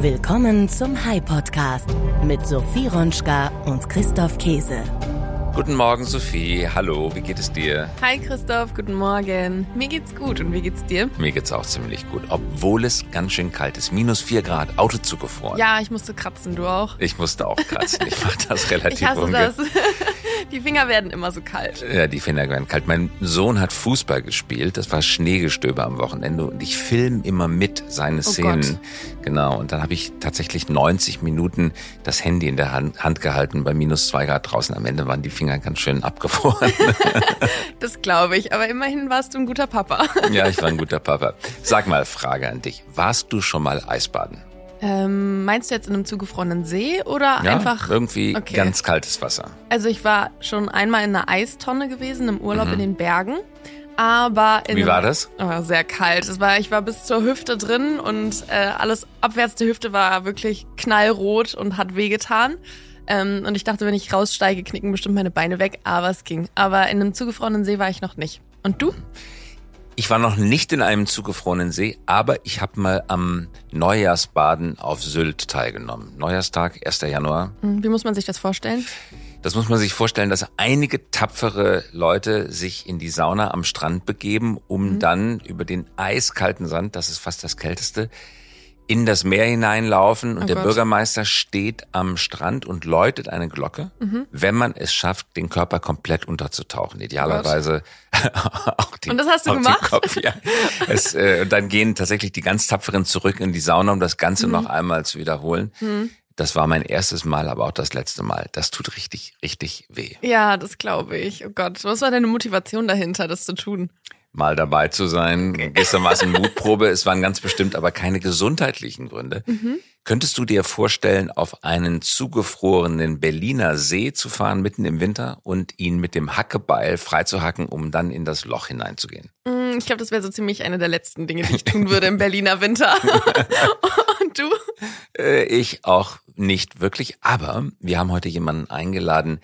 Willkommen zum High Podcast mit Sophie Ronschka und Christoph Käse. Guten Morgen, Sophie. Hallo, wie geht es dir? Hi Christoph, guten Morgen. Mir geht's gut und wie geht's dir? Mir geht's auch ziemlich gut, obwohl es ganz schön kalt ist. Minus vier Grad, Auto zugefroren. Ja, ich musste kratzen, du auch. Ich musste auch kratzen. Ich mach das relativ Ich hasse das. Die Finger werden immer so kalt. Ja, die Finger werden kalt. Mein Sohn hat Fußball gespielt. Das war Schneegestöber am Wochenende und ich film immer mit seine Oh Szenen. Gott. Genau. Und dann habe ich tatsächlich 90 Minuten das Handy in der Hand, Hand gehalten bei minus zwei Grad draußen. Am Ende waren die Finger ganz schön abgefroren. Das glaube ich, aber immerhin warst du ein guter Papa. ja, ich war ein guter Papa. Sag mal, Frage an dich. Warst du schon mal Eisbaden? Ähm, meinst du jetzt in einem zugefrorenen See oder Ja, einfach? irgendwie Okay. ganz kaltes Wasser. Also ich war schon einmal in einer Eistonne gewesen im Urlaub in den Bergen. Aber in Mhm. Wie war das? Oh, sehr kalt. Es war, ich war bis zur Hüfte drin und äh, alles abwärts der Hüfte war wirklich knallrot und hat wehgetan. Ähm, und ich dachte, wenn ich raussteige, knicken bestimmt meine Beine weg, aber es ging. Aber in einem zugefrorenen See war ich noch nicht. Und du? Ich war noch nicht in einem zugefrorenen See, aber ich habe mal am Neujahrsbaden auf Sylt teilgenommen. Neujahrstag, 1. Januar. Hm, Wie muss man sich das vorstellen? Das muss man sich vorstellen, dass einige tapfere Leute sich in die Sauna am Strand begeben, um Mhm. dann über den eiskalten Sand, das ist fast das kälteste, in das Meer hineinlaufen und Oh der Gott. Bürgermeister steht am Strand und läutet eine Glocke, Mhm. wenn man es schafft, den Körper komplett unterzutauchen. Idealerweise auch den, Und das hast du gemacht? Kopf, ja. es, äh, und dann gehen tatsächlich die ganz Tapferen zurück in die Sauna, um das Ganze Mhm. noch einmal zu wiederholen. Das war mein erstes Mal, aber auch das letzte Mal. Das tut richtig, richtig weh. Ja, das glaube ich. Oh Gott, was war deine Motivation dahinter, das zu tun? Mal dabei zu sein. Gewissermaßen Mutprobe. Es waren ganz bestimmt aber keine gesundheitlichen Gründe. Könntest du dir vorstellen, auf einen zugefrorenen Berliner See zu fahren mitten im Winter und ihn mit dem Hackebeil freizuhacken, um dann in das Loch hineinzugehen? Hm, Ich glaube, das wäre so ziemlich eine der letzten Dinge, die ich tun würde im Berliner Winter. Und du? Äh, ich auch nicht wirklich, aber wir haben heute jemanden eingeladen,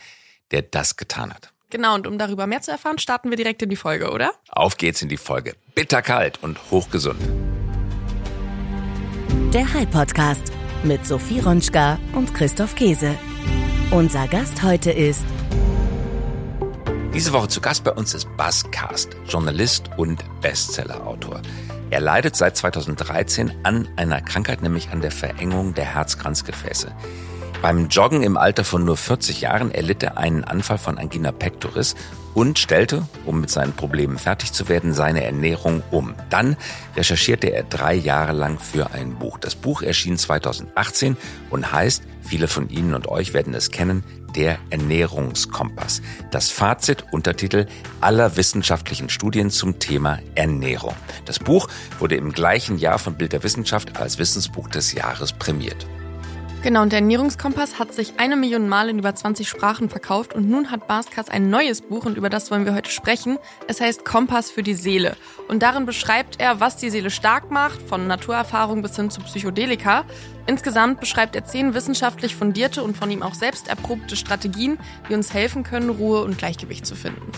der das getan hat. Genau, und um darüber mehr zu erfahren, starten wir direkt in die Folge, oder? Auf geht's in die Folge. Bitterkalt und hochgesund. Der High Podcast mit Sophie Ronschka und Christoph Käse. Unser Gast heute ist Diese Woche zu Gast bei uns ist Bas Karst, Journalist und Bestsellerautor. Er leidet seit 2013 an einer Krankheit, nämlich an der Verengung der Herzkranzgefäße. Beim Joggen im Alter von nur 40 Jahren erlitt er einen Anfall von Angina pectoris und stellte, um mit seinen Problemen fertig zu werden, seine Ernährung um. Dann recherchierte er drei Jahre lang für ein Buch. Das Buch erschien 2018 und heißt, viele von Ihnen und euch werden es kennen, der Ernährungskompass. Das Fazit, Untertitel aller wissenschaftlichen Studien zum Thema Ernährung. Das Buch wurde im gleichen Jahr von Bild der Wissenschaft als Wissensbuch des Jahres prämiert. Genau, und der Ernährungskompass hat sich eine Million Mal in über 20 Sprachen verkauft und nun hat Baskars ein neues Buch und über das wollen wir heute sprechen. Es heißt Kompass für die Seele. Und darin beschreibt er, was die Seele stark macht, von Naturerfahrung bis hin zu Psychedelika. Insgesamt beschreibt er zehn wissenschaftlich fundierte und von ihm auch selbst erprobte Strategien, die uns helfen können, Ruhe und Gleichgewicht zu finden.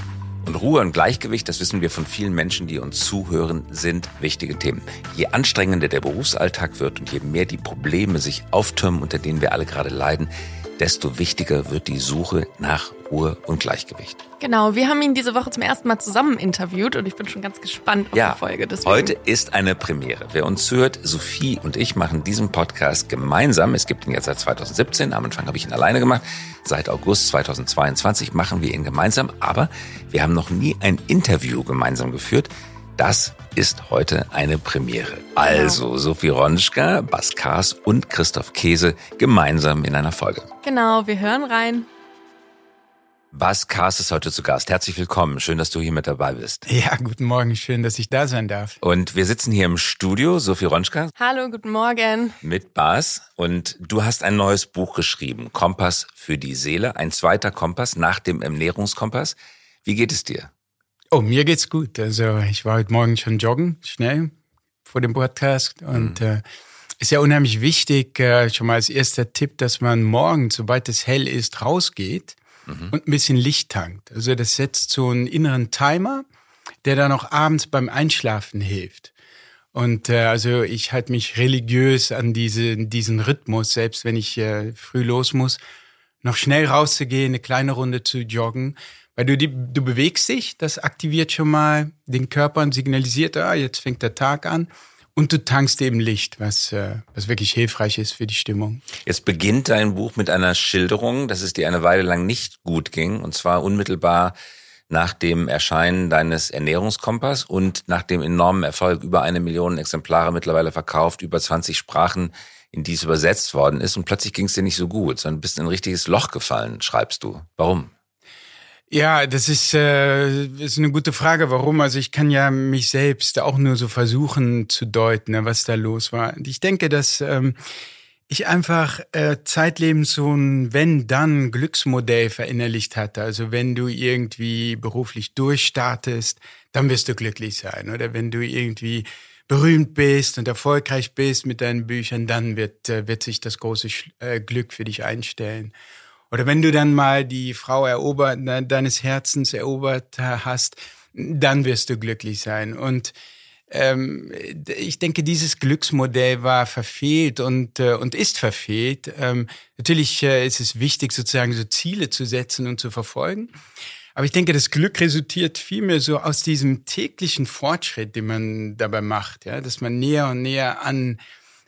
Und Ruhe und Gleichgewicht, das wissen wir von vielen Menschen, die uns zuhören, sind wichtige Themen. Je anstrengender der Berufsalltag wird und je mehr die Probleme sich auftürmen, unter denen wir alle gerade leiden, desto wichtiger wird die Suche nach Ruhe und Gleichgewicht. Genau, wir haben ihn diese Woche zum ersten Mal zusammen interviewt und ich bin schon ganz gespannt auf Ja, die Folge. Deswegen. heute ist eine Premiere. Wer uns hört, Sophie und ich machen diesen Podcast gemeinsam. Es gibt ihn jetzt seit 2017. Am Anfang habe ich ihn alleine gemacht. Seit August 2022 machen wir ihn gemeinsam. Aber wir haben noch nie ein Interview gemeinsam geführt. Das ist heute eine Premiere. Also Sophie Ronschka, Bas Kars und Christoph Käse gemeinsam in einer Folge. Genau, wir hören rein. Bas Kars ist heute zu Gast. Herzlich willkommen. Schön, dass du hier mit dabei bist. Ja, guten Morgen, schön, dass ich da sein darf. Und wir sitzen hier im Studio, Sophie Ronschka, Hallo, guten Morgen. mit Bas und du hast ein neues Buch geschrieben, Kompass für die Seele, ein zweiter Kompass nach dem Ernährungskompass. Wie geht es dir? Oh, mir geht's gut. Also ich war heute Morgen schon joggen, schnell vor dem Podcast und äh, ist ja unheimlich wichtig, äh, schon mal als erster Tipp, dass man morgen, sobald es hell ist, rausgeht und ein bisschen Licht tankt. Also das setzt so einen inneren Timer, der dann auch abends beim Einschlafen hilft. Und äh, also ich halte mich religiös an diese, diesen Rhythmus, selbst wenn ich äh, früh los muss, noch schnell rauszugehen, eine kleine Runde zu joggen. Weil du, die, du bewegst dich, das aktiviert schon mal den Körper und signalisiert, ah, jetzt fängt der Tag an. Und du tankst eben Licht, was, äh, was wirklich hilfreich ist für die Stimmung. Jetzt beginnt dein Buch mit einer Schilderung, dass es dir eine Weile lang nicht gut ging. Und zwar unmittelbar nach dem Erscheinen deines Ernährungskompass und nach dem enormen Erfolg, über eine Million Exemplare mittlerweile verkauft, über 20 Sprachen, in die es übersetzt worden ist. Und plötzlich ging es dir nicht so gut, sondern bist in ein richtiges Loch gefallen, schreibst du. Warum? Ja, das ist, äh, ist eine gute Frage. Warum? Also ich kann ja mich selbst auch nur so versuchen zu deuten, ne, was da los war. Und ich denke, dass ähm, ich einfach äh, zeitlebens so ein Wenn-Dann-Glücksmodell verinnerlicht hatte. Also wenn du irgendwie beruflich durchstartest, dann wirst du glücklich sein. Oder wenn du irgendwie berühmt bist und erfolgreich bist mit deinen Büchern, dann wird, äh, wird sich das große äh, Glück für dich einstellen. Oder wenn du dann mal die Frau erobert, deines Herzens erobert hast, dann wirst du glücklich sein. Und ähm, ich denke, dieses Glücksmodell war verfehlt und, äh, und ist verfehlt. Ähm, natürlich äh, ist es wichtig, sozusagen so Ziele zu setzen und zu verfolgen. Aber ich denke, das Glück resultiert vielmehr so aus diesem täglichen Fortschritt, den man dabei macht, ja, dass man näher und näher an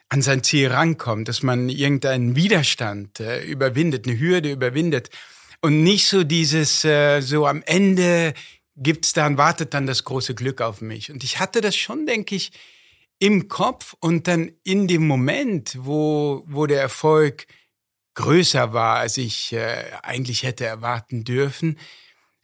an sein Ziel rankommt, dass man irgendeinen Widerstand äh, überwindet, eine Hürde überwindet und nicht so dieses äh, so am Ende gibt's dann wartet dann das große Glück auf mich und ich hatte das schon denke ich im Kopf und dann in dem Moment wo wo der Erfolg größer war als ich äh, eigentlich hätte erwarten dürfen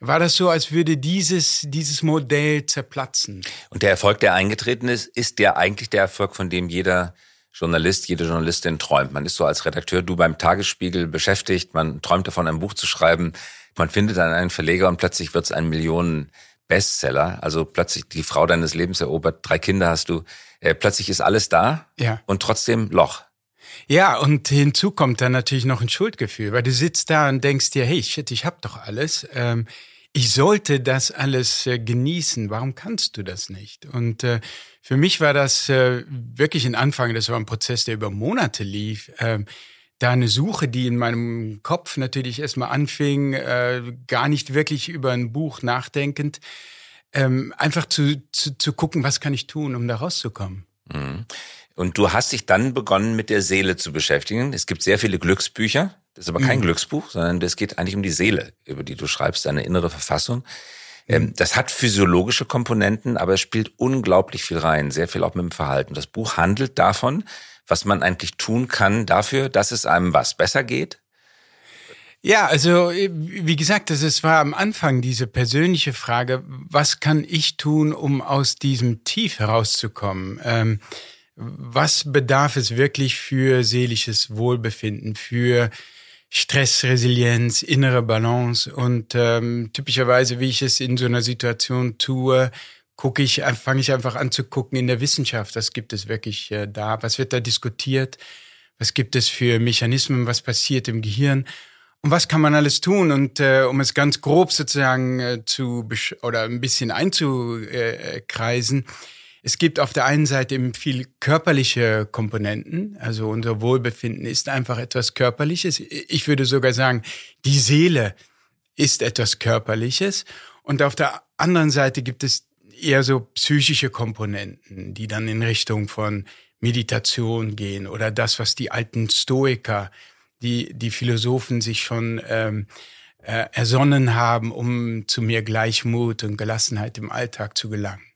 war das so, als würde dieses, dieses Modell zerplatzen. Und der Erfolg, der eingetreten ist, ist ja eigentlich der Erfolg, von dem jeder Journalist, jede Journalistin träumt. Man ist so als Redakteur, du beim Tagesspiegel beschäftigt, man träumt davon, ein Buch zu schreiben, man findet dann einen Verleger und plötzlich wird es ein Millionen Bestseller. Also plötzlich die Frau deines Lebens erobert, drei Kinder hast du, äh, plötzlich ist alles da ja. und trotzdem Loch. Ja, und hinzu kommt dann natürlich noch ein Schuldgefühl, weil du sitzt da und denkst dir, hey, shit, ich hab doch alles. Ähm, ich sollte das alles äh, genießen. Warum kannst du das nicht? Und äh, für mich war das äh, wirklich ein Anfang. Das war ein Prozess, der über Monate lief. Ähm, da eine Suche, die in meinem Kopf natürlich erstmal anfing, äh, gar nicht wirklich über ein Buch nachdenkend, ähm, einfach zu, zu, zu gucken, was kann ich tun, um da rauszukommen. Mhm. Und du hast dich dann begonnen, mit der Seele zu beschäftigen. Es gibt sehr viele Glücksbücher. Das ist aber kein mhm. Glücksbuch, sondern das geht eigentlich um die Seele, über die du schreibst, deine innere Verfassung. Ähm. Das hat physiologische Komponenten, aber es spielt unglaublich viel rein, sehr viel auch mit dem Verhalten. Das Buch handelt davon, was man eigentlich tun kann dafür, dass es einem was besser geht. Ja, also wie gesagt, es war am Anfang diese persönliche Frage, was kann ich tun, um aus diesem Tief herauszukommen? Ähm, was bedarf es wirklich für seelisches Wohlbefinden, für Stressresilienz, innere Balance. Und ähm, typischerweise, wie ich es in so einer Situation tue, gucke ich, fange ich einfach an zu gucken in der Wissenschaft, was gibt es wirklich äh, da, was wird da diskutiert, was gibt es für Mechanismen, was passiert im Gehirn? Und was kann man alles tun? Und äh, um es ganz grob sozusagen äh, zu oder ein bisschen einzukreisen, es gibt auf der einen Seite eben viel körperliche Komponenten. Also unser Wohlbefinden ist einfach etwas Körperliches. Ich würde sogar sagen, die Seele ist etwas Körperliches. Und auf der anderen Seite gibt es eher so psychische Komponenten, die dann in Richtung von Meditation gehen oder das, was die alten Stoiker, die, die Philosophen sich schon ähm, äh, ersonnen haben, um zu mehr Gleichmut und Gelassenheit im Alltag zu gelangen.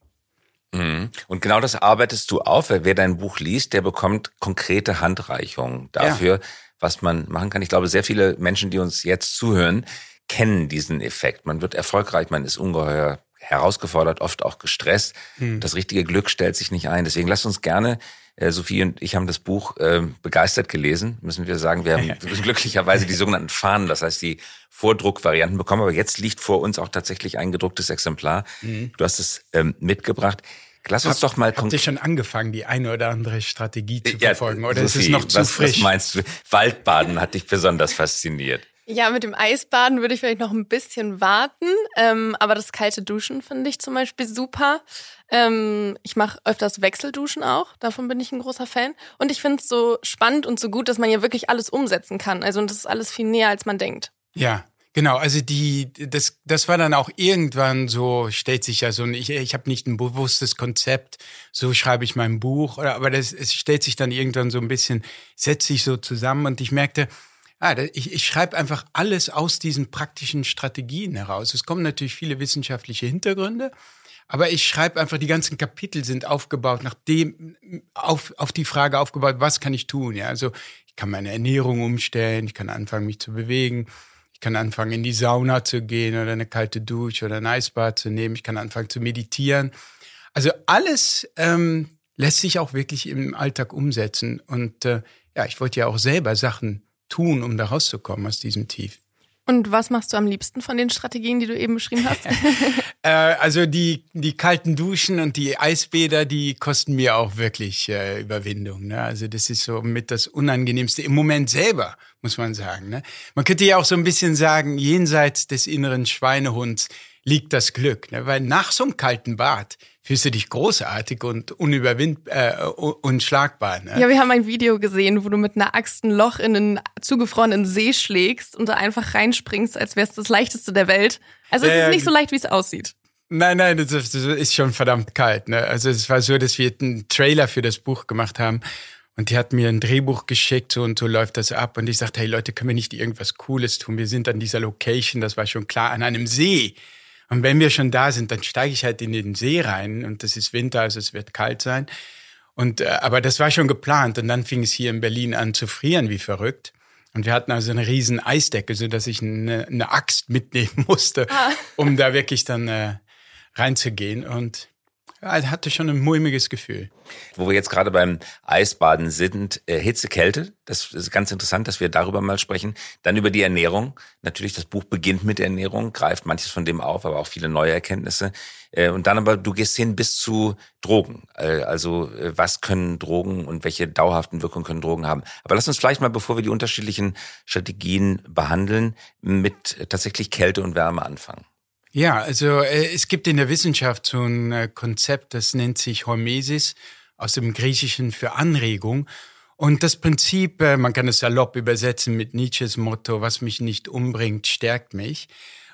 Mhm. Und genau das arbeitest du auf. Wer dein Buch liest, der bekommt konkrete Handreichungen dafür, ja. was man machen kann. Ich glaube, sehr viele Menschen, die uns jetzt zuhören, kennen diesen Effekt. Man wird erfolgreich, man ist ungeheuer herausgefordert, oft auch gestresst. Hm. Das richtige Glück stellt sich nicht ein. Deswegen lasst uns gerne Sophie und ich haben das Buch äh, begeistert gelesen, müssen wir sagen. Wir haben glücklicherweise die sogenannten Fahnen, das heißt die Vordruckvarianten bekommen. Aber jetzt liegt vor uns auch tatsächlich ein gedrucktes Exemplar. Mhm. Du hast es ähm, mitgebracht. Lass uns Hab, doch mal Habt ihr schon angefangen, die eine oder andere Strategie zu ja, verfolgen? Oder Sophie, ist es noch zu was, frisch? Was meinst du? Waldbaden hat dich besonders fasziniert. Ja, mit dem Eisbaden würde ich vielleicht noch ein bisschen warten. Ähm, aber das kalte Duschen finde ich zum Beispiel super. Ähm, ich mache öfters Wechselduschen auch. Davon bin ich ein großer Fan. Und ich finde es so spannend und so gut, dass man ja wirklich alles umsetzen kann. Also und das ist alles viel näher, als man denkt. Ja, Genau, also die, das, das war dann auch irgendwann so, stellt sich ja so, ich, ich habe nicht ein bewusstes Konzept, so schreibe ich mein Buch, oder, aber das, es stellt sich dann irgendwann so ein bisschen, setzt sich so zusammen und ich merkte, ah, ich, ich schreibe einfach alles aus diesen praktischen Strategien heraus. Es kommen natürlich viele wissenschaftliche Hintergründe, aber ich schreibe einfach, die ganzen Kapitel sind aufgebaut, nach dem, auf, auf die Frage aufgebaut, was kann ich tun? Ja, also ich kann meine Ernährung umstellen, ich kann anfangen, mich zu bewegen, ich kann anfangen, in die Sauna zu gehen oder eine kalte Dusche oder ein Eisbad zu nehmen. Ich kann anfangen zu meditieren. Also alles ähm, lässt sich auch wirklich im Alltag umsetzen. Und äh, ja, ich wollte ja auch selber Sachen tun, um da rauszukommen aus diesem Tief. Und was machst du am liebsten von den Strategien, die du eben beschrieben hast? äh, also die, die kalten Duschen und die Eisbäder, die kosten mir auch wirklich äh, Überwindung. Ne? Also das ist so mit das Unangenehmste im Moment selber, muss man sagen. Ne? Man könnte ja auch so ein bisschen sagen, jenseits des inneren Schweinehunds liegt das Glück. Ne? Weil nach so einem kalten Bad fühlst du dich großartig und unüberwind äh, unschlagbar. Ne? Ja, wir haben ein Video gesehen, wo du mit einer Axt ein Loch in einen zugefrorenen See schlägst und da einfach reinspringst, als wäre es das leichteste der Welt. Also es ja, ist nicht so leicht, wie es aussieht. Nein, nein, das, das ist schon verdammt kalt. Ne? Also es war so, dass wir einen Trailer für das Buch gemacht haben und die hat mir ein Drehbuch geschickt so, und so läuft das ab. Und ich sagte, hey Leute, können wir nicht irgendwas Cooles tun? Wir sind an dieser Location, das war schon klar, an einem See. Und wenn wir schon da sind, dann steige ich halt in den See rein und das ist Winter, also es wird kalt sein. Und äh, aber das war schon geplant und dann fing es hier in Berlin an zu frieren wie verrückt. Und wir hatten also eine riesen Eisdecke, so dass ich eine, eine Axt mitnehmen musste, ah. um da wirklich dann äh, reinzugehen. Und ja, hatte schon ein mulmiges Gefühl. Wo wir jetzt gerade beim Eisbaden sind, äh, Hitze, Kälte, das ist ganz interessant, dass wir darüber mal sprechen. Dann über die Ernährung. Natürlich, das Buch beginnt mit Ernährung, greift manches von dem auf, aber auch viele neue Erkenntnisse. Äh, und dann aber, du gehst hin bis zu Drogen. Äh, also, äh, was können Drogen und welche dauerhaften Wirkungen können Drogen haben? Aber lass uns vielleicht mal, bevor wir die unterschiedlichen Strategien behandeln, mit tatsächlich Kälte und Wärme anfangen. Ja, also äh, es gibt in der Wissenschaft so ein äh, Konzept, das nennt sich Hormesis aus dem Griechischen für Anregung. Und das Prinzip, äh, man kann es salopp übersetzen mit Nietzsches Motto, was mich nicht umbringt, stärkt mich.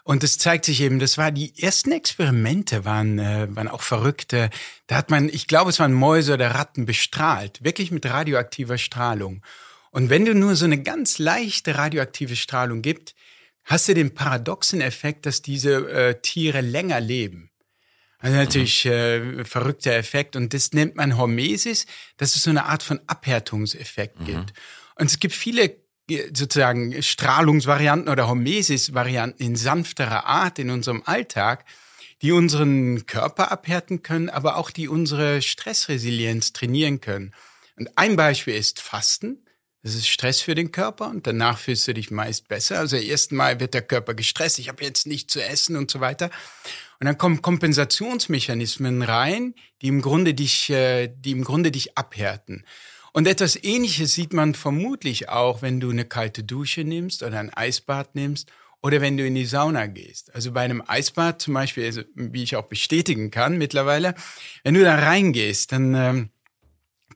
Und es zeigt sich eben, das war die ersten Experimente waren, äh, waren auch verrückte. Da hat man, ich glaube, es waren Mäuse oder Ratten bestrahlt, wirklich mit radioaktiver Strahlung. Und wenn du nur so eine ganz leichte radioaktive Strahlung gibst, hast du den paradoxen Effekt, dass diese äh, Tiere länger leben. Also natürlich äh, verrückter Effekt und das nennt man Hormesis, dass es so eine Art von Abhärtungseffekt mhm. gibt. Und es gibt viele äh, sozusagen Strahlungsvarianten oder Hormesis-Varianten in sanfterer Art in unserem Alltag, die unseren Körper abhärten können, aber auch die unsere Stressresilienz trainieren können. Und ein Beispiel ist Fasten. Das ist Stress für den Körper und danach fühlst du dich meist besser. Also erstmal wird der Körper gestresst, ich habe jetzt nichts zu essen und so weiter. Und dann kommen Kompensationsmechanismen rein, die im Grunde dich, äh, die im Grunde dich abhärten. Und etwas Ähnliches sieht man vermutlich auch, wenn du eine kalte Dusche nimmst oder ein Eisbad nimmst oder wenn du in die Sauna gehst. Also bei einem Eisbad zum Beispiel, also wie ich auch bestätigen kann mittlerweile, wenn du da reingehst, dann ähm,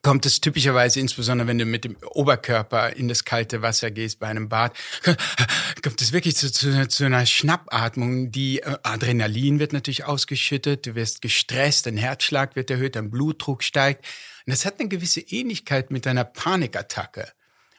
kommt es typischerweise, insbesondere wenn du mit dem Oberkörper in das kalte Wasser gehst bei einem Bad, kommt es wirklich zu, zu, zu einer Schnappatmung. Die äh, Adrenalin wird natürlich ausgeschüttet, du wirst gestresst, dein Herzschlag wird erhöht, dein Blutdruck steigt. Und das hat eine gewisse Ähnlichkeit mit einer Panikattacke.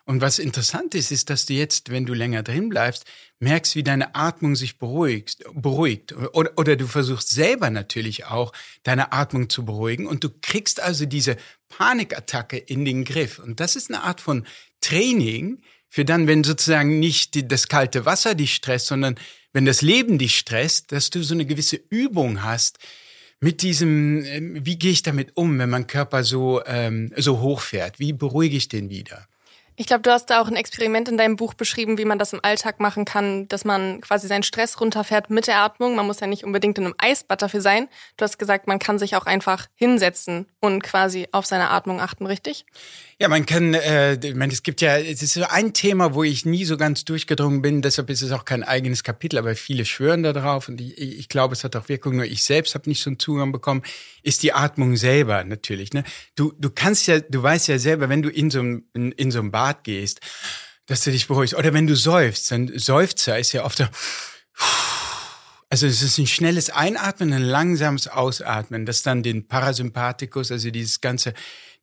Und was interessant ist, ist, dass du jetzt, wenn du länger drin bleibst, merkst, wie deine Atmung sich beruhigt, beruhigt. Oder, oder du versuchst selber natürlich auch, deine Atmung zu beruhigen. Und du kriegst also diese Panikattacke in den Griff. Und das ist eine Art von Training für dann, wenn sozusagen nicht die, das kalte Wasser dich stresst, sondern wenn das Leben dich stresst, dass du so eine gewisse Übung hast, mit diesem, ähm, wie gehe ich damit um, wenn mein Körper so, ähm, so hochfährt? Wie beruhige ich den wieder? Ich glaube, du hast da auch ein Experiment in deinem Buch beschrieben, wie man das im Alltag machen kann, dass man quasi seinen Stress runterfährt mit der Atmung. Man muss ja nicht unbedingt in einem Eisbad dafür sein. Du hast gesagt, man kann sich auch einfach hinsetzen und quasi auf seine Atmung achten, richtig? Ja, man kann, äh, meine, es gibt ja, es ist so ein Thema, wo ich nie so ganz durchgedrungen bin, deshalb ist es auch kein eigenes Kapitel, aber viele schwören da drauf und ich, ich glaube, es hat auch Wirkung, nur ich selbst habe nicht so einen Zugang bekommen, ist die Atmung selber natürlich. Ne? Du, du kannst ja, du weißt ja selber, wenn du in so einem, in, in so einem Bad gehst, dass du dich beruhigst. Oder wenn du seufzt, dann Seufzer ist ja oft der, also es ist ein schnelles Einatmen, ein langsames Ausatmen, das dann den Parasympathikus, also dieses ganze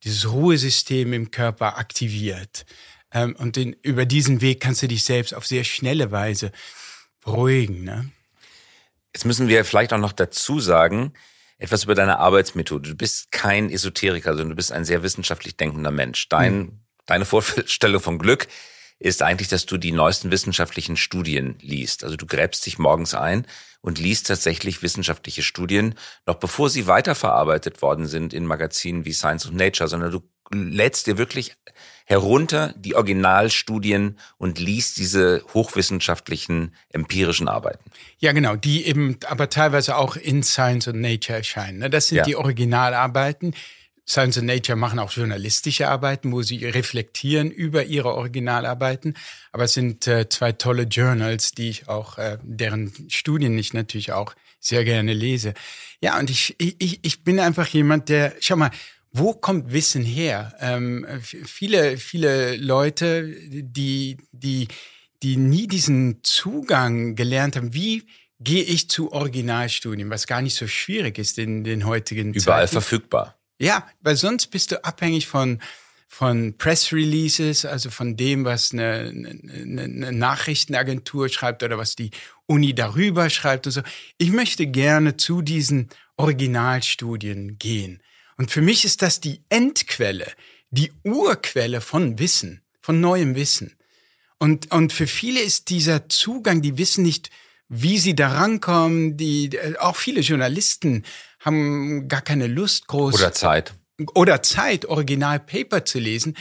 dieses Ruhesystem im Körper aktiviert. Ähm, und den, über diesen Weg kannst du dich selbst auf sehr schnelle Weise beruhigen. Ne? Jetzt müssen wir vielleicht auch noch dazu sagen, etwas über deine Arbeitsmethode. Du bist kein Esoteriker, sondern du bist ein sehr wissenschaftlich denkender Mensch. Dein, hm. Deine Vorstellung von Glück ist eigentlich, dass du die neuesten wissenschaftlichen Studien liest. Also du gräbst dich morgens ein und liest tatsächlich wissenschaftliche Studien, noch bevor sie weiterverarbeitet worden sind in Magazinen wie Science und Nature, sondern du lädst dir wirklich herunter die Originalstudien und liest diese hochwissenschaftlichen empirischen Arbeiten. Ja, genau, die eben aber teilweise auch in Science und Nature erscheinen. Ne? Das sind ja. die Originalarbeiten, Science and Nature machen auch journalistische Arbeiten, wo sie reflektieren über ihre Originalarbeiten. Aber es sind äh, zwei tolle Journals, die ich auch, äh, deren Studien ich natürlich auch sehr gerne lese. Ja, und ich, ich, ich bin einfach jemand, der, schau mal, wo kommt Wissen her? Ähm, viele, viele Leute, die, die, die nie diesen Zugang gelernt haben, wie gehe ich zu Originalstudien, was gar nicht so schwierig ist in den heutigen Überall Zeiten. verfügbar. Ja, weil sonst bist du abhängig von von Press Releases, also von dem, was eine, eine, eine Nachrichtenagentur schreibt oder was die Uni darüber schreibt und so. Ich möchte gerne zu diesen Originalstudien gehen. Und für mich ist das die Endquelle, die Urquelle von Wissen, von neuem Wissen. Und, und für viele ist dieser Zugang, die wissen nicht, wie sie da rankommen, die, auch viele Journalisten haben gar keine Lust groß. Oder Zeit. Oder Zeit, Originalpaper zu lesen.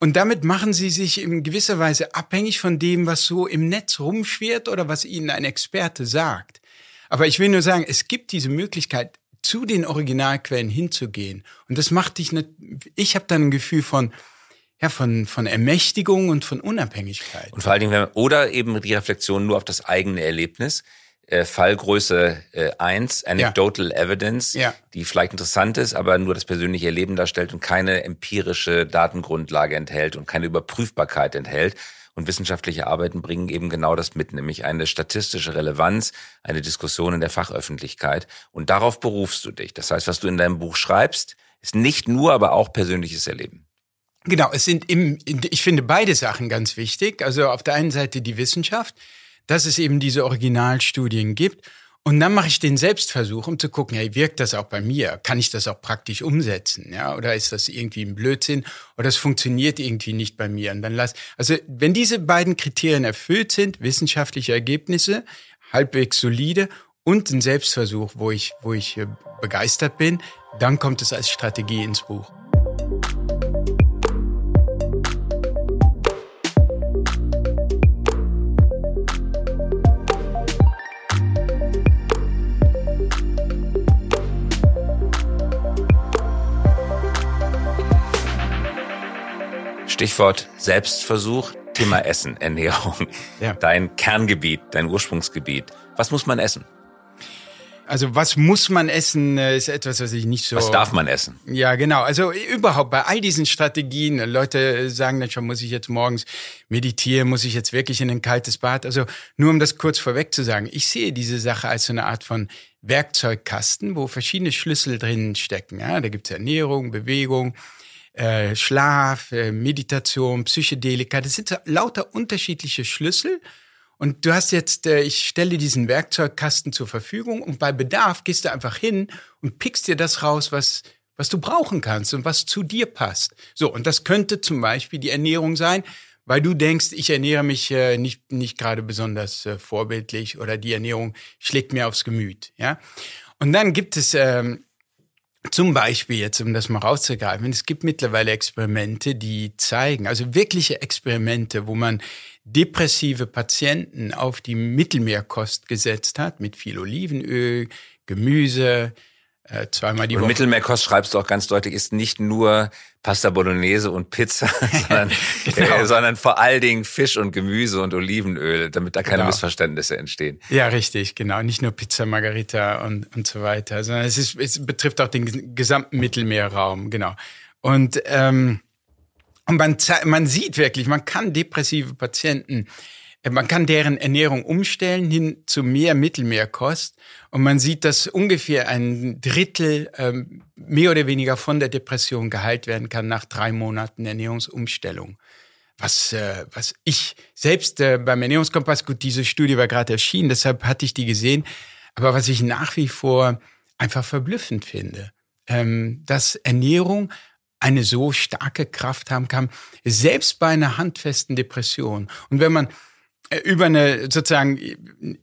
Und damit machen sie sich in gewisser Weise abhängig von dem, was so im Netz rumschwirrt oder was ihnen ein Experte sagt. Aber ich will nur sagen, es gibt diese Möglichkeit, zu den Originalquellen hinzugehen. Und das macht dich, nicht, ich habe dann ein Gefühl von, ja, von, von Ermächtigung und von Unabhängigkeit. Und vor allen Dingen, oder eben die Reflexion nur auf das eigene Erlebnis äh, Fallgröße äh, 1, Anecdotal ja. Evidence, ja. die vielleicht interessant ist, aber nur das persönliche Erleben darstellt und keine empirische Datengrundlage enthält und keine Überprüfbarkeit enthält. Und wissenschaftliche Arbeiten bringen eben genau das mit, nämlich eine statistische Relevanz, eine Diskussion in der Fachöffentlichkeit. Und darauf berufst du dich. Das heißt, was du in deinem Buch schreibst, ist nicht nur, aber auch persönliches Erleben. Genau, es sind im, ich finde beide Sachen ganz wichtig. Also auf der einen Seite die Wissenschaft, dass es eben diese Originalstudien gibt. Und dann mache ich den Selbstversuch, um zu gucken, hey, wirkt das auch bei mir? Kann ich das auch praktisch umsetzen? Ja, oder ist das irgendwie ein Blödsinn? Oder es funktioniert irgendwie nicht bei mir? Und dann lass, also wenn diese beiden Kriterien erfüllt sind, wissenschaftliche Ergebnisse, halbwegs solide und ein Selbstversuch, wo ich, wo ich äh, begeistert bin, dann kommt es als Strategie ins Buch. Stichwort Selbstversuch, Thema Essen, Ernährung. Ja. Dein Kerngebiet, dein Ursprungsgebiet. Was muss man essen? Also was muss man essen, äh, ist etwas, was ich nicht so. Was darf man essen? Ja, genau. Also überhaupt bei all diesen Strategien, Leute sagen dann schon, muss ich jetzt morgens meditieren, muss ich jetzt wirklich in ein kaltes Bad? Also nur um das kurz vorweg zu sagen, ich sehe diese Sache als so eine Art von Werkzeugkasten, wo verschiedene Schlüssel drin stecken. Ja, da gibt's Ernährung, Bewegung, äh, Schlaf, äh, Meditation, Psychedelika. Das sind lauter unterschiedliche Schlüssel. Und du hast jetzt, äh, ich stelle diesen Werkzeugkasten zur Verfügung und bei Bedarf gehst du einfach hin und pickst dir das raus, was, was du brauchen kannst und was zu dir passt. So, und das könnte zum Beispiel die Ernährung sein, weil du denkst, ich ernähre mich äh, nicht, nicht gerade besonders äh, vorbildlich oder die Ernährung schlägt mir aufs Gemüt. Ja? Und dann gibt es ähm, zum Beispiel jetzt, um das mal rauszugreifen, es gibt mittlerweile Experimente, die zeigen, also wirkliche Experimente, wo man depressive Patienten auf die Mittelmeerkost gesetzt hat, mit viel Olivenöl, Gemüse, äh, zweimal die und Woche. Mittelmeerkost schreibst du auch ganz deutlich, ist nicht nur Pasta Bolognese und Pizza, sondern, Genau. äh, sondern vor allen Dingen Fisch und Gemüse und Olivenöl, damit da keine Genau. Missverständnisse entstehen. Ja, richtig, genau. Nicht nur Pizza Margarita und, und so weiter, sondern es, ist, es betrifft auch den ges- gesamten Mittelmeerraum, genau. Und, ähm, und man, man sieht wirklich, man kann depressive Patienten, man kann deren Ernährung umstellen hin zu mehr Mittelmeerkost. Und man sieht, dass ungefähr ein Drittel ähm, mehr oder weniger von der Depression geheilt werden kann nach drei Monaten Ernährungsumstellung was, äh, was ich selbst äh, beim Ernährungskompass, gut, diese Studie war gerade erschienen, deshalb hatte ich die gesehen, aber was ich nach wie vor einfach verblüffend finde, ähm, dass Ernährung eine so starke Kraft haben kann, selbst bei einer handfesten Depression. Und wenn man äh, über eine sozusagen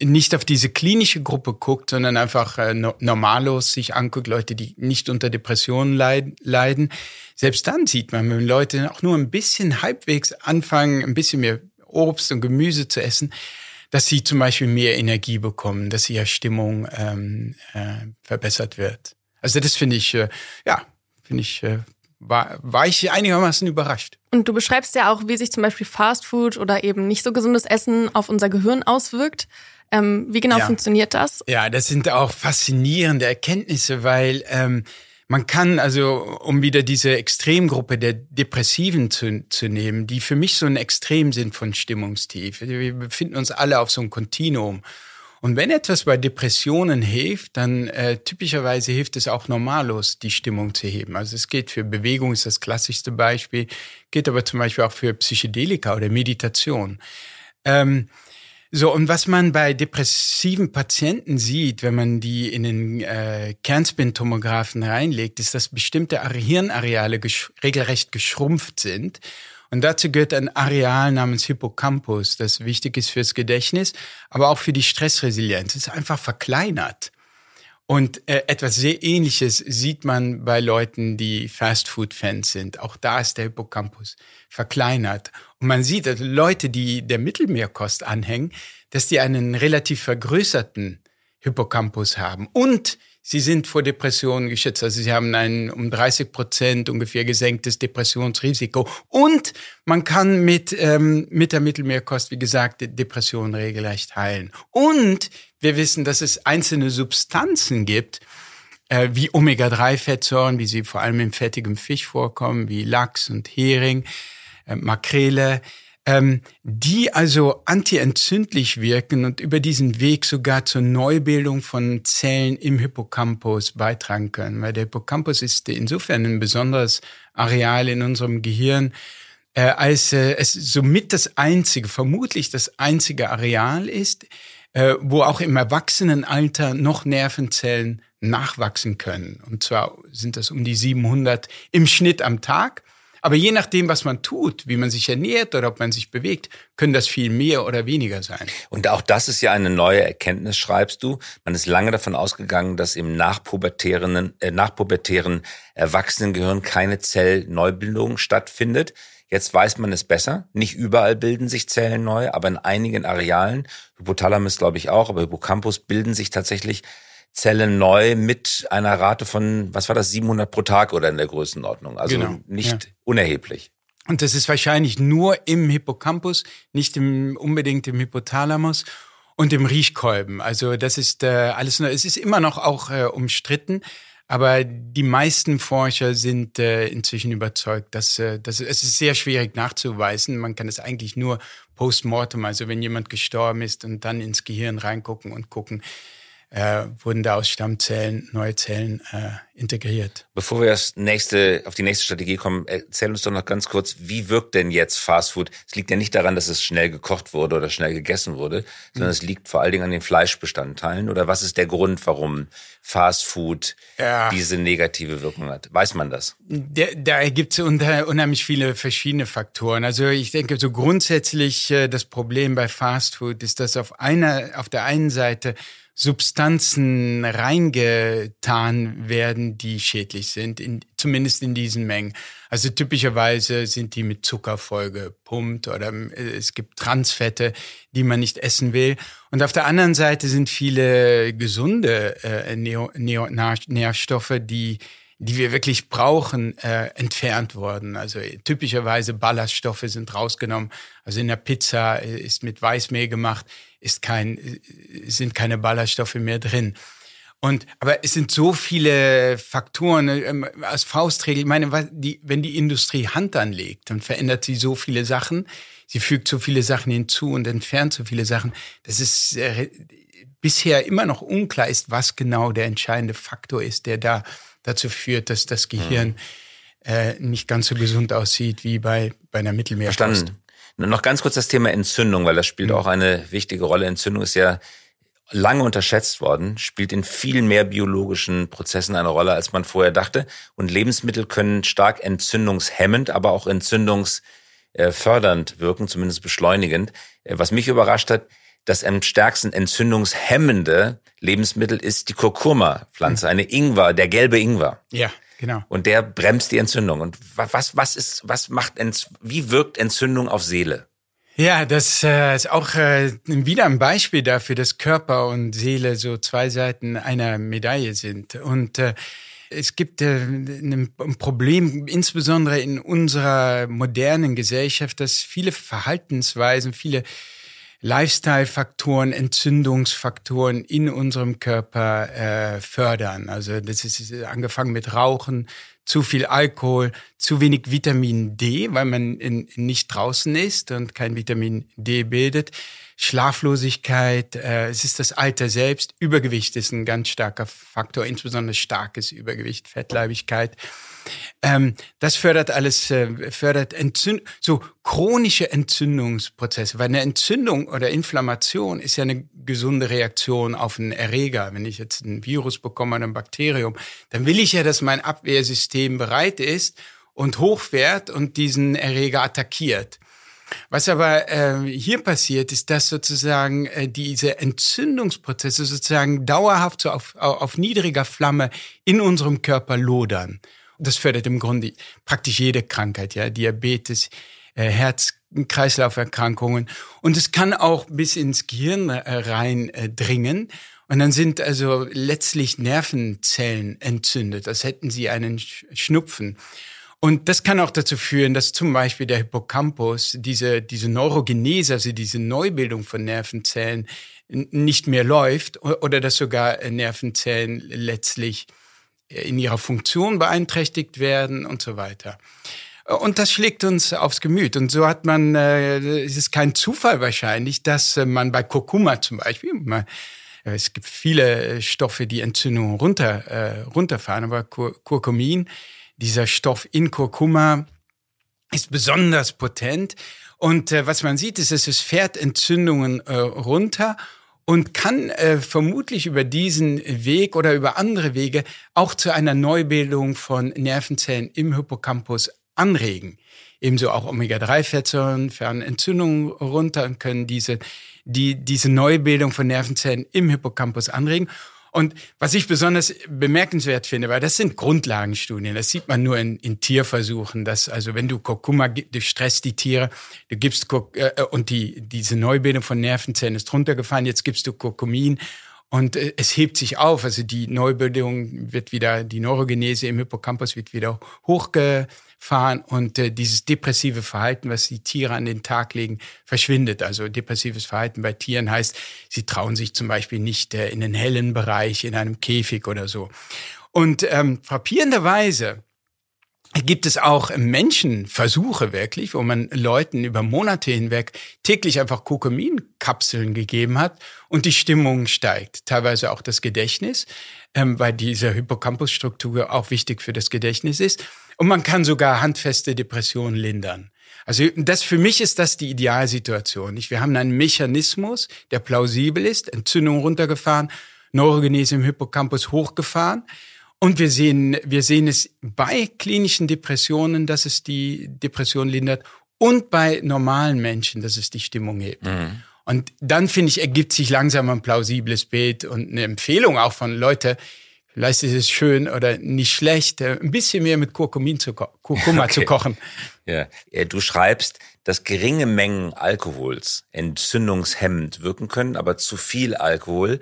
nicht auf diese klinische Gruppe guckt, sondern einfach äh, no- normalos sich anguckt, Leute, die nicht unter Depressionen leid, leiden, selbst dann sieht man, wenn Leute auch nur ein bisschen halbwegs anfangen, ein bisschen mehr Obst und Gemüse zu essen, dass sie zum Beispiel mehr Energie bekommen, dass ihre Stimmung ähm, äh, verbessert wird. Also das finde ich, äh, ja, finde ich, äh, war, war ich einigermaßen überrascht. Und du beschreibst ja auch, wie sich zum Beispiel Fastfood oder eben nicht so gesundes Essen auf unser Gehirn auswirkt. Ähm, wie genau Ja. funktioniert das? Ja, das sind auch faszinierende Erkenntnisse, weil ähm, man kann also, um wieder diese Extremgruppe der Depressiven zu, zu nehmen, die für mich so ein Extrem sind von Stimmungstief. Wir befinden uns alle auf so einem Kontinuum. Und wenn etwas bei Depressionen hilft, dann äh, typischerweise hilft es auch normallos, die Stimmung zu heben. Also es geht für Bewegung, ist das klassischste Beispiel, geht aber zum Beispiel auch für Psychedelika oder Meditation. Ähm, so, und was man bei depressiven Patienten sieht, wenn man die in den äh, Kernspintomographen reinlegt, ist, dass bestimmte Are- Hirnareale gesch regelrecht geschrumpft sind. Und dazu gehört ein Areal namens Hippocampus, das wichtig ist fürs Gedächtnis, aber auch für die Stressresilienz. Es ist einfach verkleinert. Und äh, etwas sehr Ähnliches sieht man bei Leuten, die Fastfood-Fans sind. Auch da ist der Hippocampus verkleinert. Und man sieht, dass Leute, die der Mittelmeerkost anhängen, dass die einen relativ vergrößerten Hippocampus haben. Und sie sind vor Depressionen geschützt. Also sie haben ein um 30 Prozent ungefähr gesenktes Depressionsrisiko. Und man kann mit, ähm, mit der Mittelmeerkost, wie gesagt, Depressionen regelrecht heilen. Und wir wissen, dass es einzelne Substanzen gibt, äh, wie Omega-3-Fettsäuren, wie sie vor allem in fettigem Fisch vorkommen, wie Lachs und Hering, äh, Makrele, ähm, die also antientzündlich wirken und über diesen Weg sogar zur Neubildung von Zellen im Hippocampus beitragen können. Weil der Hippocampus ist insofern ein besonderes Areal in unserem Gehirn, äh, als äh, es somit das einzige, vermutlich das einzige Areal ist, äh, wo auch im Erwachsenenalter noch Nervenzellen nachwachsen können. Und zwar sind das um die 700 im Schnitt am Tag. Aber je nachdem, was man tut, wie man sich ernährt oder ob man sich bewegt, können das viel mehr oder weniger sein. Und auch das ist ja eine neue Erkenntnis, schreibst du. Man ist lange davon ausgegangen, dass im nachpubertären, äh, nachpubertären Erwachsenengehirn keine Zellneubildung stattfindet. Jetzt weiß man es besser. Nicht überall bilden sich Zellen neu, aber in einigen Arealen, Hypothalamus glaube ich auch, aber Hippocampus bilden sich tatsächlich Zellen neu mit einer Rate von, was war das, 700 pro Tag oder in der Größenordnung. Also Genau, nicht ja. unerheblich. Und das ist wahrscheinlich nur im Hippocampus, nicht im, unbedingt im Hypothalamus und im Riechkolben. Also das ist äh, alles nur, es ist immer noch auch äh, umstritten, aber die meisten Forscher sind äh, inzwischen überzeugt, dass, äh, dass es ist sehr schwierig nachzuweisen. Man kann es eigentlich nur postmortem, also wenn jemand gestorben ist und dann ins Gehirn reingucken und gucken, äh, wurden da aus Stammzellen neue Zellen äh, integriert. Bevor wir das nächste, auf die nächste Strategie kommen, erzähl uns doch noch ganz kurz, wie wirkt denn jetzt Fastfood? Es liegt ja nicht daran, dass es schnell gekocht wurde oder schnell gegessen wurde, sondern es liegt vor allen Dingen an den Fleischbestandteilen. Oder was ist der Grund, warum Fastfood Ja. diese negative Wirkung hat? Weiß man das? Da, da gibt es unheimlich viele verschiedene Faktoren. Also ich denke, so grundsätzlich äh, das Problem bei Fastfood ist, dass auf einer, auf der einen Seite Substanzen reingetan werden, die schädlich sind, in, zumindest in diesen Mengen. Also typischerweise sind die mit Zucker vollgepumpt oder äh, es gibt Transfette, die man nicht essen will. Und auf der anderen Seite sind viele gesunde äh, Neo, Neo, Nährstoffe, die die wir wirklich brauchen, äh, entfernt worden. Also typischerweise Ballaststoffe sind rausgenommen. Also in der Pizza äh, ist mit Weißmehl gemacht, ist kein, sind keine Ballaststoffe mehr drin. Und, aber es sind so viele Faktoren ähm, als Faustregel. Ich meine, die, wenn die Industrie Hand anlegt, dann verändert sie so viele Sachen. Sie fügt so viele Sachen hinzu und entfernt so viele Sachen. dass es äh, bisher immer noch unklar ist, was genau der entscheidende Faktor ist, der da dazu führt, dass das Gehirn mhm. äh, nicht ganz so gesund aussieht wie bei, bei einer Mittelmeerkost. Verstanden. Noch ganz kurz das Thema Entzündung, weil das spielt mhm. auch eine wichtige Rolle. Entzündung ist ja lange unterschätzt worden, spielt in viel mehr biologischen Prozessen eine Rolle, als man vorher dachte. Und Lebensmittel können stark entzündungshemmend, aber auch entzündungsfördernd wirken, zumindest beschleunigend. Äh, was mich überrascht hat, das am stärksten entzündungshemmende Lebensmittel ist die Kurkuma-Pflanze, mhm. eine Ingwer, der gelbe Ingwer. Ja, genau. Und der bremst die Entzündung. Und was, was ist, was macht, wie wirkt Entzündung auf Seele? Ja, das äh, ist auch äh, wieder ein Beispiel dafür, dass Körper und Seele so zwei Seiten einer Medaille sind. Und äh, es gibt äh, ein Problem, insbesondere in unserer modernen Gesellschaft, dass viele Verhaltensweisen, viele Lifestyle-Faktoren, Entzündungsfaktoren in unserem Körper äh, fördern. Also das ist angefangen mit Rauchen, zu viel Alkohol, zu wenig Vitamin D, weil man in, nicht draußen ist und kein Vitamin D bildet. Schlaflosigkeit, äh, es ist das Alter selbst. Übergewicht ist ein ganz starker Faktor, insbesondere starkes Übergewicht, Fettleibigkeit. Ähm, das fördert alles, äh, fördert Entzünd so chronische Entzündungsprozesse, weil eine Entzündung oder Inflammation ist ja eine gesunde Reaktion auf einen Erreger. Wenn ich jetzt ein Virus bekomme ein Bakterium, dann will ich ja, dass mein Abwehrsystem bereit ist und hochfährt und diesen Erreger attackiert. Was aber äh, hier passiert, ist, dass sozusagen äh, diese Entzündungsprozesse sozusagen dauerhaft so auf, auf niedriger Flamme in unserem Körper lodern. Das fördert im Grunde praktisch jede Krankheit, ja, Diabetes, äh, Herz-Kreislauf-Erkrankungen. Und es kann auch bis ins Gehirn äh, rein äh, dringen. Und dann sind also letztlich Nervenzellen entzündet, als hätten sie einen Schnupfen. Und das kann auch dazu führen, dass zum Beispiel der Hippocampus, diese, diese Neurogenese, also diese Neubildung von Nervenzellen, nicht mehr läuft oder dass sogar Nervenzellen letztlich in ihrer Funktion beeinträchtigt werden und so weiter. Und das schlägt uns aufs Gemüt. Und so hat man, äh, es ist kein Zufall wahrscheinlich, dass äh, man bei Kurkuma zum Beispiel, man, äh, es gibt viele Stoffe, die Entzündungen runter, äh, runterfahren, aber Kur Kurkumin, dieser Stoff in Kurkuma, ist besonders potent. Und äh, was man sieht, ist, es fährt Entzündungen äh, runter und kann äh, vermutlich über diesen Weg oder über andere Wege auch zu einer Neubildung von Nervenzellen im Hippocampus anregen. Ebenso auch Omega-3-Fettsäuren fahren Entzündungen runter und können diese, die, diese Neubildung von Nervenzellen im Hippocampus anregen. Und was ich besonders bemerkenswert finde, weil das sind Grundlagenstudien, das sieht man nur in, in Tierversuchen, dass also wenn du Kurkuma, du stresst die Tiere, du gibst äh, und die diese Neubildung von Nervenzellen ist runtergefallen, jetzt gibst du Kurkumin und äh, es hebt sich auf, also die Neubildung wird wieder, die Neurogenese im Hippocampus wird wieder hochgefahren und äh, dieses depressive Verhalten, was die Tiere an den Tag legen, verschwindet. Also depressives Verhalten bei Tieren heißt, sie trauen sich zum Beispiel nicht äh, in den hellen Bereich, in einem Käfig oder so. Und ähm, frappierenderweise gibt es auch Menschenversuche wirklich, wo man Leuten über Monate hinweg täglich einfach Kokaminkapseln gegeben hat und die Stimmung steigt. Teilweise auch das Gedächtnis, ähm, weil diese Hippocampusstruktur auch wichtig für das Gedächtnis ist. Und man kann sogar handfeste Depressionen lindern. Also das für mich ist das die Idealsituation. Wir haben einen Mechanismus, der plausibel ist, Entzündung runtergefahren, Neurogenese im Hippocampus hochgefahren und wir sehen, wir sehen es bei klinischen Depressionen, dass es die Depression lindert und bei normalen Menschen, dass es die Stimmung hebt. Mhm. Und dann, finde ich, ergibt sich langsam ein plausibles Bild und eine Empfehlung auch von Leute, vielleicht ist es schön oder nicht schlecht, äh, ein bisschen mehr mit Kurkumin zu, Kurkuma okay. zu kochen. Ja, du schreibst, dass geringe Mengen Alkohols entzündungshemmend wirken können, aber zu viel Alkohol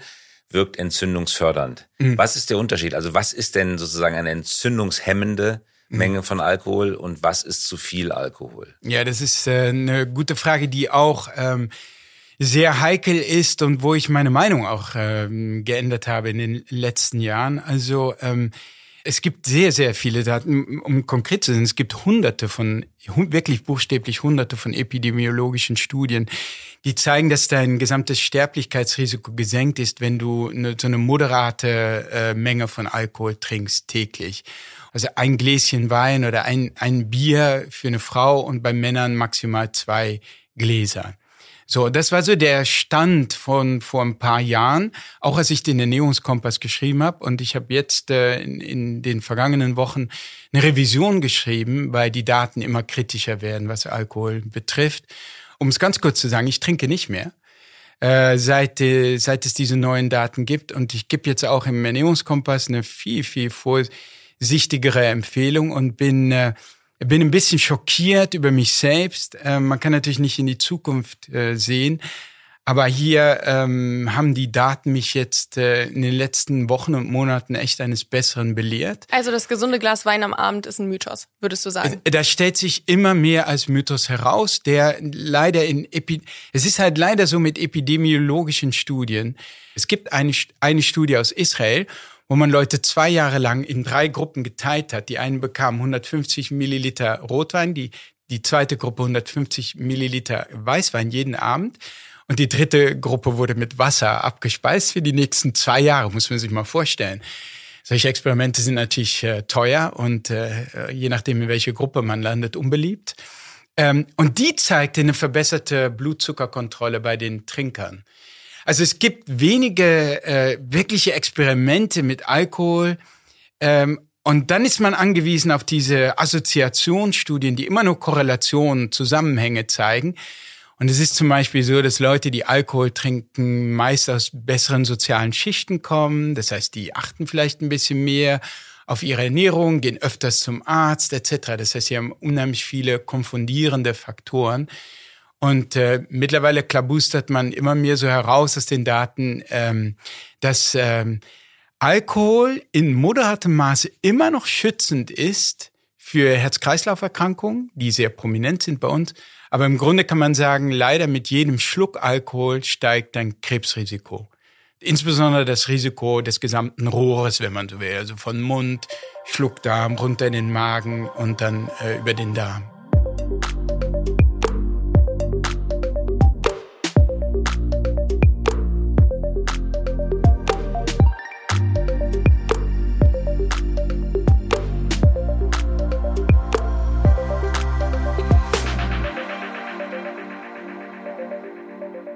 wirkt entzündungsfördernd. Mhm. Was ist der Unterschied? Also was ist denn sozusagen eine entzündungshemmende mhm. Menge von Alkohol und was ist zu viel Alkohol? Ja, das ist äh, eine gute Frage, die auch ähm, sehr heikel ist und wo ich meine Meinung auch ähm, geändert habe in den letzten Jahren. Also ähm, es gibt sehr, sehr viele Daten, um konkret zu sein. Es gibt hunderte von, wirklich buchstäblich hunderte von epidemiologischen Studien, die zeigen, dass dein gesamtes Sterblichkeitsrisiko gesenkt ist, wenn du eine, so eine moderate äh, Menge von Alkohol trinkst täglich. Also ein Gläschen Wein oder ein, ein Bier für eine Frau und bei Männern maximal zwei Gläser. So, das war so der Stand von vor ein paar Jahren, auch als ich den Ernährungskompass geschrieben habe. Und ich habe jetzt äh, in, in den vergangenen Wochen eine Revision geschrieben, weil die Daten immer kritischer werden, was Alkohol betrifft. Um es ganz kurz zu sagen, ich trinke nicht mehr. Äh, seit, äh, seit es diese neuen Daten gibt. Und ich gebe jetzt auch im Ernährungskompass eine viel, viel vorsichtigere Empfehlung und bin äh, bin ein bisschen schockiert über mich selbst. Ähm, man kann natürlich nicht in die Zukunft äh, sehen. Aber hier ähm, haben die Daten mich jetzt äh, in den letzten Wochen und Monaten echt eines Besseren belehrt. Also das gesunde Glas Wein am Abend ist ein Mythos, würdest du sagen? Äh, da stellt sich immer mehr als Mythos heraus, der leider in Epi es ist halt leider so mit epidemiologischen Studien. Es gibt eine, eine Studie aus Israel wo man Leute zwei Jahre lang in drei Gruppen geteilt hat. Die einen bekamen 150 Milliliter Rotwein, die, die zweite Gruppe 150 Milliliter Weißwein jeden Abend. Und die dritte Gruppe wurde mit Wasser abgespeist für die nächsten zwei Jahre, muss man sich mal vorstellen. Solche Experimente sind natürlich äh, teuer und äh, je nachdem, in welche Gruppe man landet, unbeliebt. Ähm, und die zeigte eine verbesserte Blutzuckerkontrolle bei den Trinkern. Also es gibt wenige äh, wirkliche Experimente mit Alkohol. Ähm, und dann ist man angewiesen auf diese Assoziationsstudien, die immer nur Korrelationen, Zusammenhänge zeigen. Und es ist zum Beispiel so, dass Leute, die Alkohol trinken, meist aus besseren sozialen Schichten kommen. Das heißt, die achten vielleicht ein bisschen mehr auf ihre Ernährung, gehen öfters zum Arzt etc. Das heißt, sie haben unheimlich viele konfundierende Faktoren. Und äh, mittlerweile klabustert man immer mehr so heraus aus den Daten, ähm, dass ähm, Alkohol in moderatem Maße immer noch schützend ist für Herz-Kreislauf-Erkrankungen, die sehr prominent sind bei uns. Aber im Grunde kann man sagen, leider mit jedem Schluck Alkohol steigt dein Krebsrisiko. Insbesondere das Risiko des gesamten Rohres, wenn man so will. Also von Mund, Schluckdarm, runter in den Magen und dann äh, über den Darm.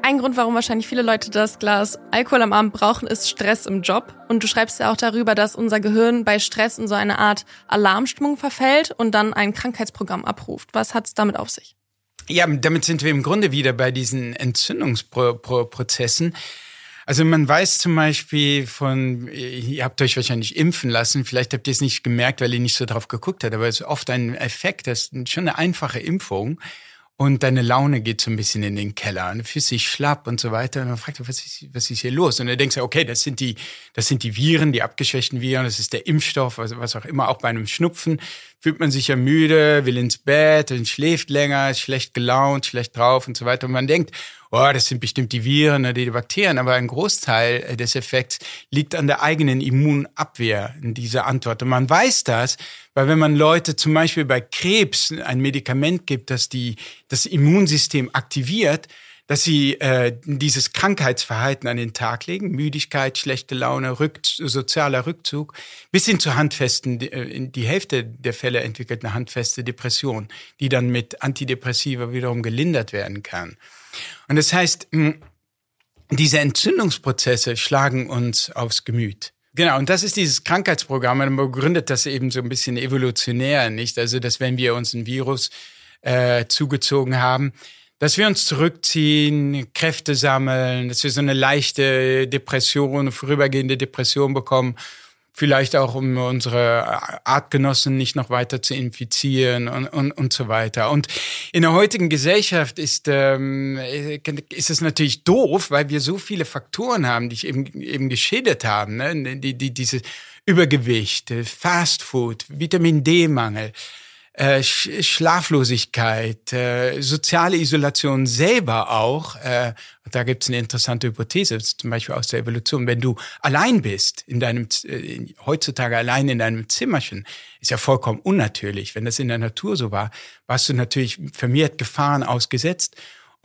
Ein Grund, warum wahrscheinlich viele Leute das Glas Alkohol am Abend brauchen, ist Stress im Job. Und du schreibst ja auch darüber, dass unser Gehirn bei Stress in so eine Art Alarmstimmung verfällt und dann ein Krankheitsprogramm abruft. Was hat es damit auf sich? Ja, damit sind wir im Grunde wieder bei diesen Entzündungsprozessen. Also man weiß zum Beispiel von, ihr habt euch wahrscheinlich impfen lassen, vielleicht habt ihr es nicht gemerkt, weil ihr nicht so drauf geguckt habt, aber es ist oft ein Effekt, das ist schon eine einfache Impfung und deine Laune geht so ein bisschen in den Keller und du fühlst dich schlapp und so weiter und dann fragt was ist, was ist hier los? Und dann denkst du, okay, das sind die, das sind die Viren, die abgeschwächten Viren, das ist der Impfstoff, was, was auch immer, auch bei einem Schnupfen fühlt man sich ja müde, will ins Bett und schläft länger, ist schlecht gelaunt, schlecht drauf und so weiter und man denkt, oh, das sind bestimmt die Viren oder die Bakterien, aber ein Großteil äh, des Effekts liegt an der eigenen Immunabwehr in dieser Antwort. Und man weiß das, weil wenn man Leute zum Beispiel bei Krebs ein Medikament gibt, das die, das Immunsystem aktiviert, dass sie äh, dieses Krankheitsverhalten an den Tag legen, Müdigkeit, schlechte Laune, Rück, sozialer Rückzug, bis hin zu handfesten, äh, in die Hälfte der Fälle entwickelt eine handfeste Depression, die dann mit Antidepressiva wiederum gelindert werden kann. Und das heißt, diese Entzündungsprozesse schlagen uns aufs Gemüt. Genau, und das ist dieses Krankheitsprogramm. Man begründet das eben so ein bisschen evolutionär, nicht? Also, dass wenn wir uns ein Virus äh, zugezogen haben, dass wir uns zurückziehen, Kräfte sammeln, dass wir so eine leichte Depression, vorübergehende Depression bekommen vielleicht auch um unsere Artgenossen nicht noch weiter zu infizieren und, und, und so weiter. Und in der heutigen Gesellschaft ist, ähm, ist es natürlich doof, weil wir so viele Faktoren haben, die ich eben, eben geschildert habe, ne? die, die, diese Übergewicht, Fast Food, Vitamin D-Mangel, äh, Schlaflosigkeit, äh, soziale Isolation selber auch. Äh, da gibt es eine interessante Hypothese, zum Beispiel aus der Evolution. Wenn du allein bist, in deinem äh, heutzutage allein in deinem Zimmerchen, ist ja vollkommen unnatürlich. Wenn das in der Natur so war, warst du natürlich vermehrt Gefahren ausgesetzt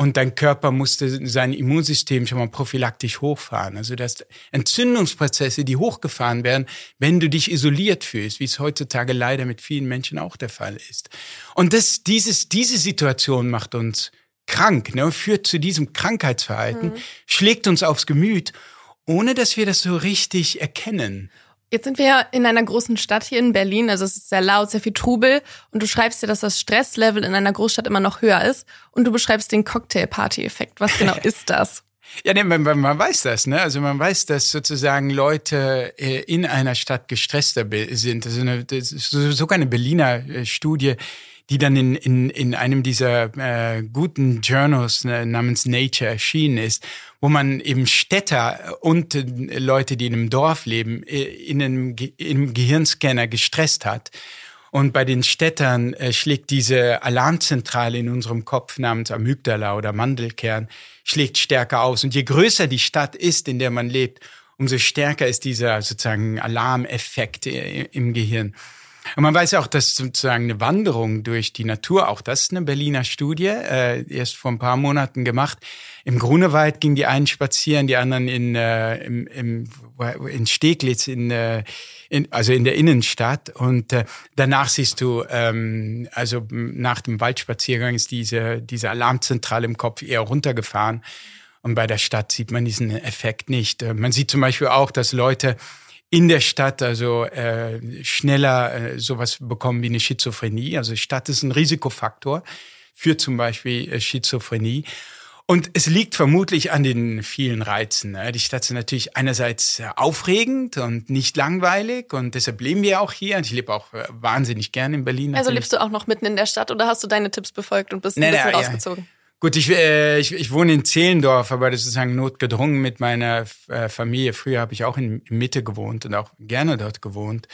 und dein Körper musste sein Immunsystem schon mal prophylaktisch hochfahren. Also das Entzündungsprozesse, die hochgefahren werden, wenn du dich isoliert fühlst, wie es heutzutage leider mit vielen Menschen auch der Fall ist. Und das, dieses, diese Situation macht uns krank, ne, führt zu diesem Krankheitsverhalten, mhm. schlägt uns aufs Gemüt, ohne dass wir das so richtig erkennen. Jetzt sind wir ja in einer großen Stadt hier in Berlin, also es ist sehr laut, sehr viel Trubel und du schreibst dir, dass das Stresslevel in einer Großstadt immer noch höher ist und du beschreibst den Cocktail-Party-Effekt. Was genau ist das? Ja, nee, man, man weiß das, ne? Also man weiß, dass sozusagen Leute äh, in einer Stadt gestresster sind. Also eine, das ist sogar eine Berliner äh, Studie, die dann in, in, in einem dieser äh, guten Journals äh, namens Nature erschienen ist, wo man eben Städter und Leute, die in einem Dorf leben, in einem, in einem Gehirnscanner gestresst hat. Und bei den Städtern äh, schlägt diese Alarmzentrale in unserem Kopf namens Amygdala oder Mandelkern, schlägt stärker aus. Und je größer die Stadt ist, in der man lebt, umso stärker ist dieser sozusagen Alarmeffekt äh, im Gehirn. Und man weiß auch, dass sozusagen eine Wanderung durch die Natur, auch das ist eine Berliner Studie, äh, erst vor ein paar Monaten gemacht. Im Grunewald gingen die einen spazieren, die anderen in, äh, im, im, in Steglitz, in, äh, in, also in der Innenstadt. Und äh, danach siehst du, ähm, also nach dem Waldspaziergang ist diese, diese Alarmzentrale im Kopf eher runtergefahren. Und bei der Stadt sieht man diesen Effekt nicht. Äh, man sieht zum Beispiel auch, dass Leute in der Stadt also äh, schneller äh, sowas bekommen wie eine Schizophrenie. Also Stadt ist ein Risikofaktor für zum Beispiel äh, Schizophrenie. Und es liegt vermutlich an den vielen Reizen. Ne? Die Stadt ist natürlich einerseits aufregend und nicht langweilig und deshalb leben wir auch hier. Und ich lebe auch äh, wahnsinnig gern in Berlin. Also lebst du auch noch mitten in der Stadt oder hast du deine Tipps befolgt und bist ein bisschen rausgezogen? Ja. Gut, ich, äh, ich, ich wohne in Zehlendorf, aber das ist sozusagen notgedrungen mit meiner äh, Familie. Früher habe ich auch in, Mitte gewohnt und auch gerne dort gewohnt.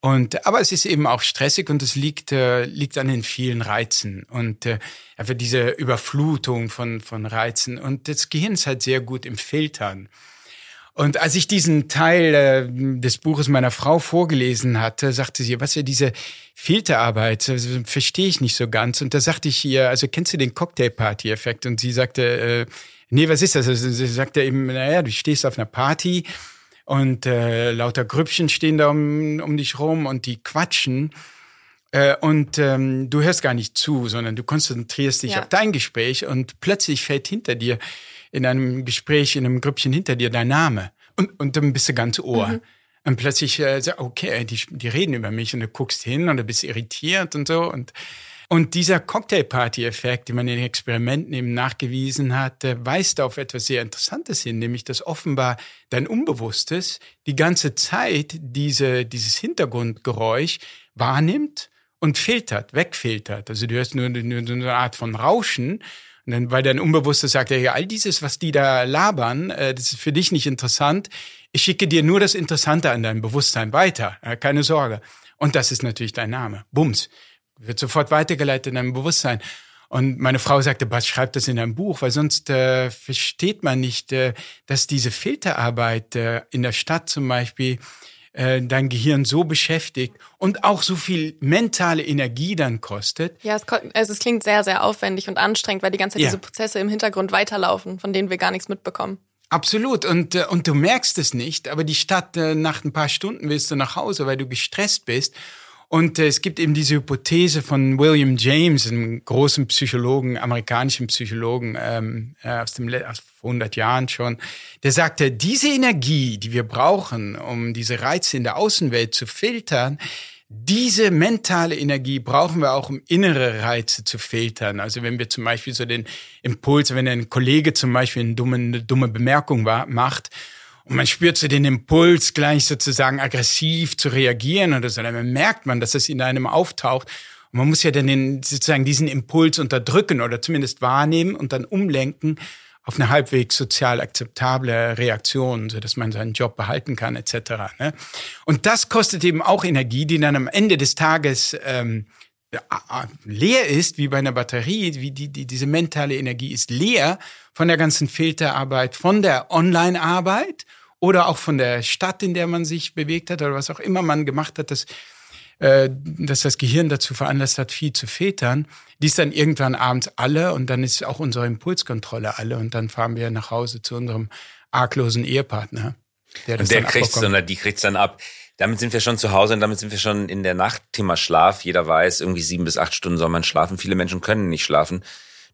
Und aber es ist eben auch stressig und es liegt äh, liegt an den vielen Reizen und äh, einfach diese Überflutung von von Reizen und das Gehirn ist halt sehr gut im Filtern. Und als ich diesen Teil äh, des Buches meiner Frau vorgelesen hatte, sagte sie, was ja diese Filterarbeit, also, verstehe ich nicht so ganz. Und da sagte ich ihr, also kennst du den Cocktail-Party-Effekt? Und sie sagte, äh, nee, was ist das? Also sie sagte eben, naja, du stehst auf einer Party und äh, lauter Grüppchen stehen da um, um dich rum und die quatschen. Äh, und ähm, du hörst gar nicht zu, sondern du konzentrierst dich ja. auf dein Gespräch und plötzlich fällt hinter dir in einem Gespräch, in einem Grüppchen hinter dir dein Name. Und, und dann bist du ganz Ohr. Mhm. Und plötzlich äh, okay, die, die reden über mich und du guckst hin und du bist irritiert und so. Und, und dieser Cocktailparty-Effekt, den man in den Experimenten eben nachgewiesen hat, weist auf etwas sehr Interessantes hin, nämlich dass offenbar dein Unbewusstes die ganze Zeit diese, dieses Hintergrundgeräusch wahrnimmt und filtert, wegfiltert. Also du hörst nur, nur so eine Art von Rauschen dann, weil dein Unbewusstes sagt, ja, all dieses, was die da labern, äh, das ist für dich nicht interessant. Ich schicke dir nur das Interessante an dein Bewusstsein weiter. Keine Sorge. Und das ist natürlich dein Name. Bums. Wird sofort weitergeleitet in deinem Bewusstsein. Und meine Frau sagte, was schreib das in deinem Buch, weil sonst äh, versteht man nicht, äh, dass diese Filterarbeit äh, in der Stadt zum Beispiel äh, dein Gehirn so beschäftigt und auch so viel mentale Energie dann kostet. Ja, es, also es klingt sehr, sehr aufwendig und anstrengend, weil die ganze Zeit ja. diese Prozesse im Hintergrund weiterlaufen, von denen wir gar nichts mitbekommen. Absolut. Und, äh, und du merkst es nicht, aber die Stadt, äh, nach ein paar Stunden willst du nach Hause, weil du gestresst bist. Und äh, es gibt eben diese Hypothese von William James, einem großen Psychologen, amerikanischen Psychologen ähm, äh, aus dem aus 100 Jahren schon, der sagte, diese Energie, die wir brauchen, um diese Reize in der Außenwelt zu filtern, diese mentale Energie brauchen wir auch, um innere Reize zu filtern. Also wenn wir zum Beispiel so den Impuls, wenn ein Kollege zum Beispiel eine dumme, eine dumme Bemerkung macht und man spürt so den Impuls, gleich sozusagen aggressiv zu reagieren oder so, dann merkt man, dass es in einem auftaucht. Und man muss ja dann den, sozusagen diesen Impuls unterdrücken oder zumindest wahrnehmen und dann umlenken auf eine halbwegs sozial akzeptable Reaktion, so dass man seinen Job behalten kann etc. Ne? Und das kostet eben auch Energie, die dann am Ende des Tages ähm, leer ist, wie bei einer Batterie, wie die, die, diese mentale Energie ist leer von der ganzen Filterarbeit, von der Online-Arbeit oder auch von der Stadt, in der man sich bewegt hat oder was auch immer man gemacht hat, dass, äh, dass das Gehirn dazu veranlasst hat, viel zu filtern. Die ist dann irgendwann abends alle und dann ist auch unsere Impulskontrolle alle und dann fahren wir nach Hause zu unserem arglosen Ehepartner. Der und der kriegt sondern die kriegt's dann ab. Damit sind wir schon zu Hause und damit sind wir schon in der Nacht. Thema Schlaf. Jeder weiß, irgendwie sieben bis acht Stunden soll man schlafen. Viele Menschen können nicht schlafen.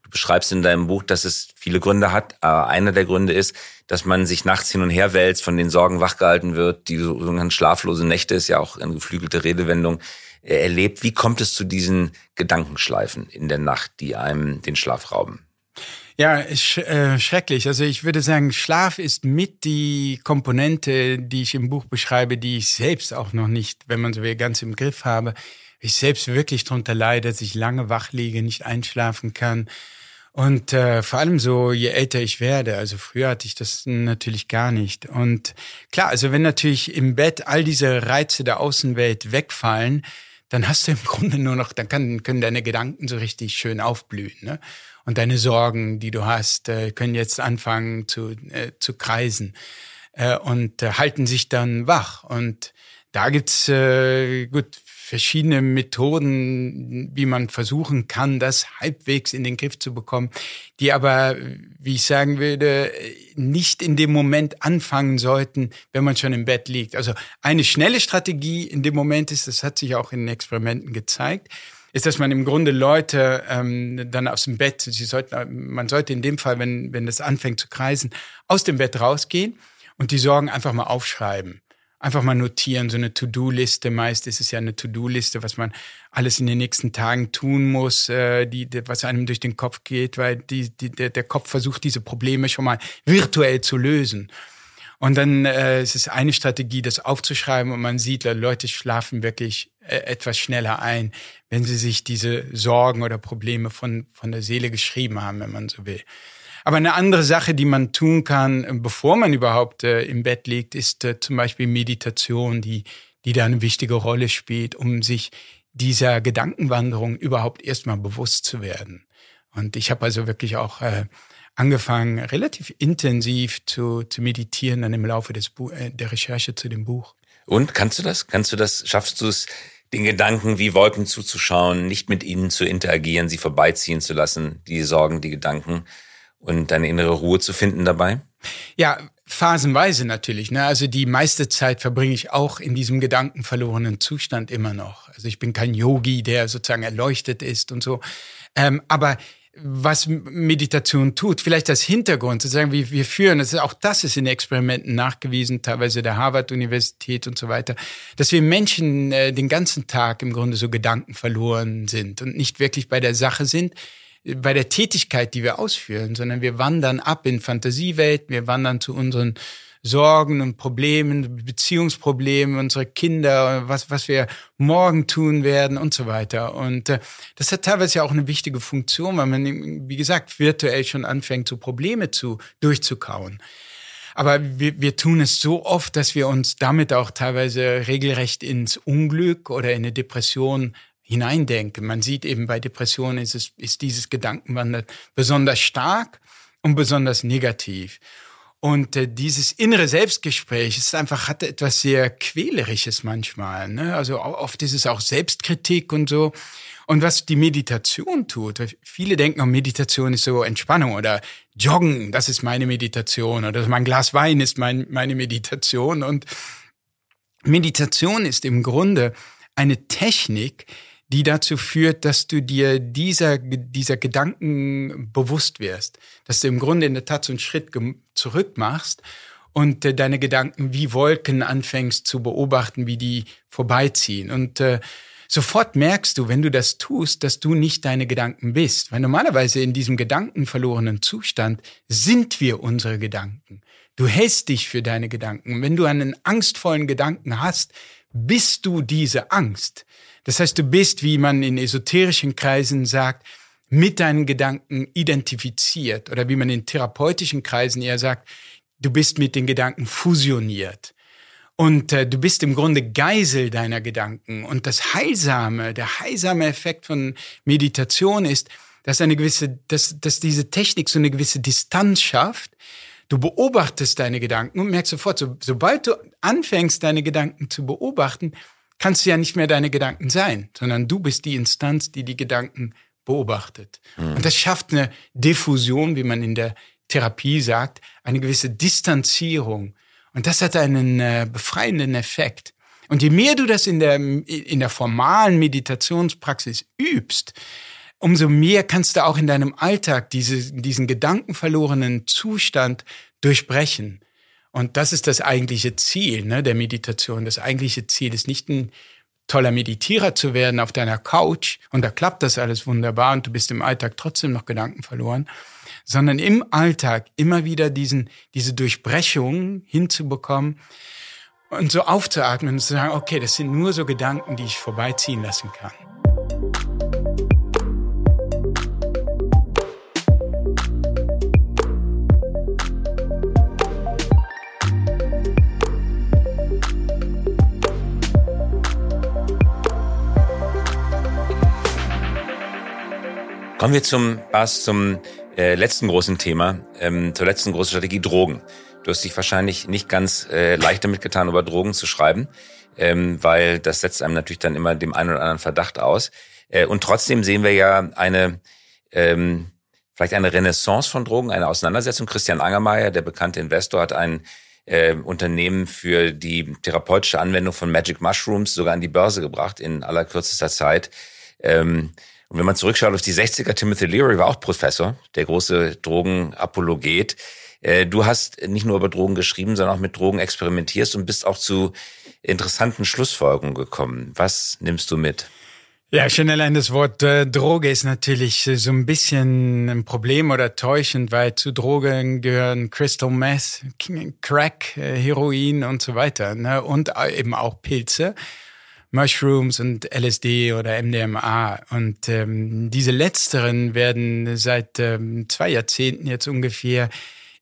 Du beschreibst in deinem Buch, dass es viele Gründe hat. Aber einer der Gründe ist, dass man sich nachts hin und her wälzt, von den Sorgen wachgehalten wird. Die sogenannten schlaflose Nächte ist ja auch eine geflügelte Redewendung erlebt. Wie kommt es zu diesen Gedankenschleifen in der Nacht, die einem den Schlaf rauben? Ja, sch äh, schrecklich. Also ich würde sagen, Schlaf ist mit die Komponente, die ich im Buch beschreibe, die ich selbst auch noch nicht, wenn man so will, ganz im Griff habe. Ich selbst wirklich darunter leide, dass ich lange wach liege, nicht einschlafen kann. Und äh, vor allem so, je älter ich werde, also früher hatte ich das natürlich gar nicht. Und klar, also wenn natürlich im Bett all diese Reize der Außenwelt wegfallen, dann hast du im Grunde nur noch, dann kann, können deine Gedanken so richtig schön aufblühen. Ne? Und deine Sorgen, die du hast, äh, können jetzt anfangen zu, äh, zu kreisen äh, und äh, halten sich dann wach. Und da gibt's äh, gut verschiedene Methoden, wie man versuchen kann, das halbwegs in den Griff zu bekommen, die aber, wie ich sagen würde, nicht in dem Moment anfangen sollten, wenn man schon im Bett liegt. Also eine schnelle Strategie in dem Moment ist, das hat sich auch in den Experimenten gezeigt, ist, dass man im Grunde Leute ähm, dann aus dem Bett, sie sollten, man sollte in dem Fall, wenn, wenn das anfängt zu kreisen, aus dem Bett rausgehen und die Sorgen einfach mal aufschreiben einfach mal notieren, so eine To-Do-Liste. Meist ist es ja eine To-Do-Liste, was man alles in den nächsten Tagen tun muss, äh, die, die, was einem durch den Kopf geht, weil die, die, der, der Kopf versucht, diese Probleme schon mal virtuell zu lösen. Und dann äh, es ist eine Strategie, das aufzuschreiben und man sieht, Leute schlafen wirklich äh, etwas schneller ein, wenn sie sich diese Sorgen oder Probleme von, von der Seele geschrieben haben, wenn man so will. Aber eine andere Sache, die man tun kann, äh, bevor man überhaupt äh, im Bett liegt, ist äh, zum Beispiel Meditation, die, die da eine wichtige Rolle spielt, um sich dieser Gedankenwanderung überhaupt erstmal bewusst zu werden. Und ich habe also wirklich auch äh, angefangen, relativ intensiv zu, zu meditieren dann im Laufe des Bu äh, der Recherche zu dem Buch. Und kannst du das? Kannst du das? Schaffst du es, den Gedanken wie Wolken zuzuschauen, nicht mit ihnen zu interagieren, sie vorbeiziehen zu lassen, die Sorgen, die Gedanken? Und deine innere Ruhe zu finden dabei? Ja, phasenweise natürlich. Ne? Also die meiste Zeit verbringe ich auch in diesem gedankenverlorenen Zustand immer noch. Also ich bin kein Yogi, der sozusagen erleuchtet ist und so. Ähm, aber was Meditation tut, vielleicht das Hintergrund, sozusagen, wie wir führen, das ist, auch das ist in Experimenten nachgewiesen, teilweise der Harvard-Universität und so weiter, dass wir Menschen äh, den ganzen Tag im Grunde so Gedanken verloren sind und nicht wirklich bei der Sache sind, bei der Tätigkeit, die wir ausführen, sondern wir wandern ab in Fantasiewelten, wir wandern zu unseren Sorgen und Problemen, Beziehungsproblemen, unsere Kinder, was, was wir morgen tun werden und so weiter. Und äh, das hat teilweise ja auch eine wichtige Funktion, weil man, wie gesagt, virtuell schon anfängt, so Probleme zu, durchzukauen. Aber wir, wir tun es so oft, dass wir uns damit auch teilweise regelrecht ins Unglück oder in eine Depression hineindenke. Man sieht eben bei Depressionen ist, es, ist dieses Gedankenwandern besonders stark und besonders negativ. Und äh, dieses innere Selbstgespräch ist einfach, hat etwas sehr Quälerisches manchmal. Ne? Also oft ist es auch Selbstkritik und so. Und was die Meditation tut, viele denken, oh, Meditation ist so Entspannung oder Joggen, das ist meine Meditation oder mein Glas Wein ist mein, meine Meditation. Und Meditation ist im Grunde eine Technik, die dazu führt, dass du dir dieser, dieser Gedanken bewusst wirst, dass du im Grunde in der Tat so einen Schritt zurück machst und äh, deine Gedanken wie Wolken anfängst zu beobachten, wie die vorbeiziehen. Und äh, sofort merkst du, wenn du das tust, dass du nicht deine Gedanken bist. Weil normalerweise in diesem gedankenverlorenen Zustand sind wir unsere Gedanken. Du hältst dich für deine Gedanken. Wenn du einen angstvollen Gedanken hast, bist du diese Angst. Das heißt, du bist, wie man in esoterischen Kreisen sagt, mit deinen Gedanken identifiziert oder wie man in therapeutischen Kreisen eher sagt, du bist mit den Gedanken fusioniert. Und äh, du bist im Grunde Geisel deiner Gedanken. Und das Heilsame, der heilsame Effekt von Meditation ist, dass eine gewisse, dass, dass diese Technik so eine gewisse Distanz schafft. Du beobachtest deine Gedanken und merkst sofort, so, sobald du anfängst, deine Gedanken zu beobachten, kannst du ja nicht mehr deine Gedanken sein, sondern du bist die Instanz, die die Gedanken beobachtet. Mhm. Und das schafft eine Diffusion, wie man in der Therapie sagt, eine gewisse Distanzierung. Und das hat einen äh, befreienden Effekt. Und je mehr du das in der, in der formalen Meditationspraxis übst, umso mehr kannst du auch in deinem Alltag diese, diesen gedankenverlorenen Zustand durchbrechen. Und das ist das eigentliche Ziel ne, der Meditation. Das eigentliche Ziel ist nicht ein toller Meditierer zu werden auf deiner Couch und da klappt das alles wunderbar und du bist im Alltag trotzdem noch Gedanken verloren, sondern im Alltag immer wieder diesen, diese Durchbrechung hinzubekommen und so aufzuatmen und zu sagen, okay, das sind nur so Gedanken, die ich vorbeiziehen lassen kann. Kommen wir zum, Bas, zum äh, letzten großen Thema, ähm, zur letzten großen Strategie, Drogen. Du hast dich wahrscheinlich nicht ganz äh, leicht damit getan, über Drogen zu schreiben, ähm, weil das setzt einem natürlich dann immer dem einen oder anderen Verdacht aus. Äh, und trotzdem sehen wir ja eine, ähm, vielleicht eine Renaissance von Drogen, eine Auseinandersetzung. Christian Angermeier, der bekannte Investor, hat ein äh, Unternehmen für die therapeutische Anwendung von Magic Mushrooms sogar an die Börse gebracht in allerkürzester Zeit. Ähm, und wenn man zurückschaut auf die 60er, Timothy Leary war auch Professor, der große Drogenapologet. Äh, du hast nicht nur über Drogen geschrieben, sondern auch mit Drogen experimentierst und bist auch zu interessanten Schlussfolgerungen gekommen. Was nimmst du mit? Ja, schon allein das Wort äh, Droge ist natürlich so ein bisschen ein Problem oder täuschend, weil zu Drogen gehören Crystal Meth, Crack, äh, Heroin und so weiter ne? und eben auch Pilze. Mushrooms und LSD oder MDMA. Und ähm, diese letzteren werden seit ähm, zwei Jahrzehnten jetzt ungefähr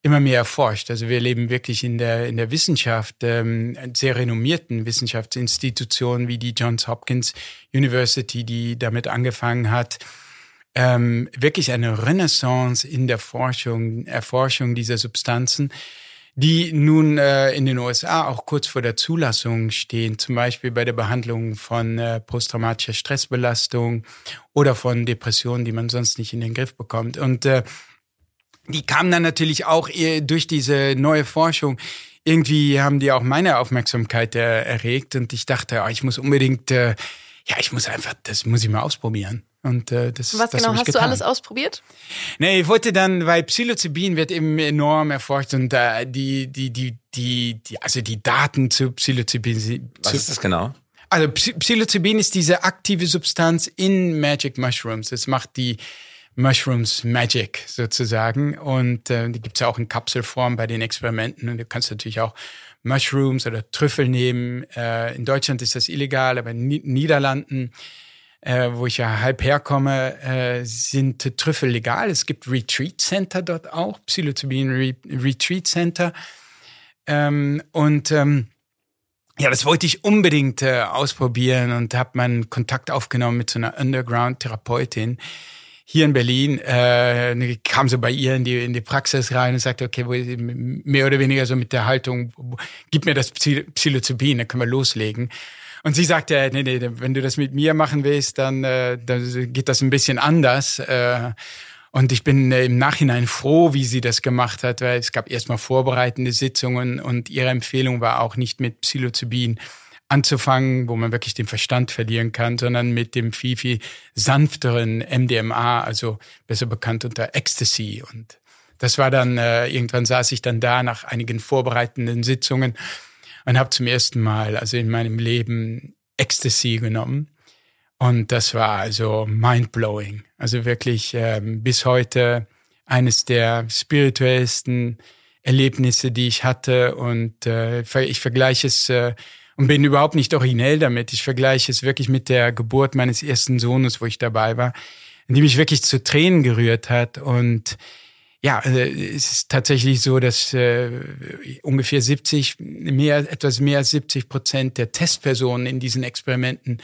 immer mehr erforscht. Also wir leben wirklich in der, in der Wissenschaft, ähm, sehr renommierten Wissenschaftsinstitutionen wie die Johns Hopkins University, die damit angefangen hat, ähm, wirklich eine Renaissance in der Forschung, Erforschung dieser Substanzen die nun äh, in den USA auch kurz vor der Zulassung stehen, zum Beispiel bei der Behandlung von äh, posttraumatischer Stressbelastung oder von Depressionen, die man sonst nicht in den Griff bekommt. Und äh, die kamen dann natürlich auch durch diese neue Forschung. Irgendwie haben die auch meine Aufmerksamkeit äh, erregt und ich dachte, oh, ich muss unbedingt, äh, ja, ich muss einfach, das muss ich mal ausprobieren. Und äh, das, Was das genau hast getan. du alles ausprobiert? Nee, ich wollte dann, weil Psilocybin wird eben enorm erforscht und äh, die, die, die, die, die, also die Daten zu Psilocybin. Was zu, ist das genau? Also Psilocybin ist diese aktive Substanz in Magic Mushrooms. Es macht die Mushrooms Magic sozusagen. Und äh, die gibt's ja auch in Kapselform bei den Experimenten. Und du kannst natürlich auch Mushrooms oder Trüffel nehmen. Äh, in Deutschland ist das illegal, aber in Niederlanden äh, wo ich ja halb herkomme, äh, sind Trüffel legal. Es gibt Retreat Center dort auch, Psilocybin Re Retreat Center. Ähm, und ähm, ja, das wollte ich unbedingt äh, ausprobieren und habe meinen Kontakt aufgenommen mit so einer Underground-Therapeutin hier in Berlin. Äh, kam so bei ihr in die, in die Praxis rein und sagte, okay, mehr oder weniger so mit der Haltung, gib mir das Psilocybin, dann können wir loslegen. Und sie sagte, nee, nee, wenn du das mit mir machen willst, dann, äh, dann geht das ein bisschen anders. Äh, und ich bin äh, im Nachhinein froh, wie sie das gemacht hat, weil es gab erstmal vorbereitende Sitzungen und ihre Empfehlung war auch nicht mit Psilocybin anzufangen, wo man wirklich den Verstand verlieren kann, sondern mit dem viel, viel sanfteren MDMA, also besser bekannt unter Ecstasy. Und das war dann, äh, irgendwann saß ich dann da nach einigen vorbereitenden Sitzungen und habe zum ersten Mal, also in meinem Leben, Ecstasy genommen. Und das war also mindblowing. Also wirklich ähm, bis heute eines der spirituellsten Erlebnisse, die ich hatte. Und äh, ich vergleiche es äh, und bin überhaupt nicht originell damit. Ich vergleiche es wirklich mit der Geburt meines ersten Sohnes, wo ich dabei war, die mich wirklich zu Tränen gerührt hat. Und ja, äh, es ist tatsächlich so, dass äh, ungefähr 70, mehr, etwas mehr als 70 Prozent der Testpersonen in diesen Experimenten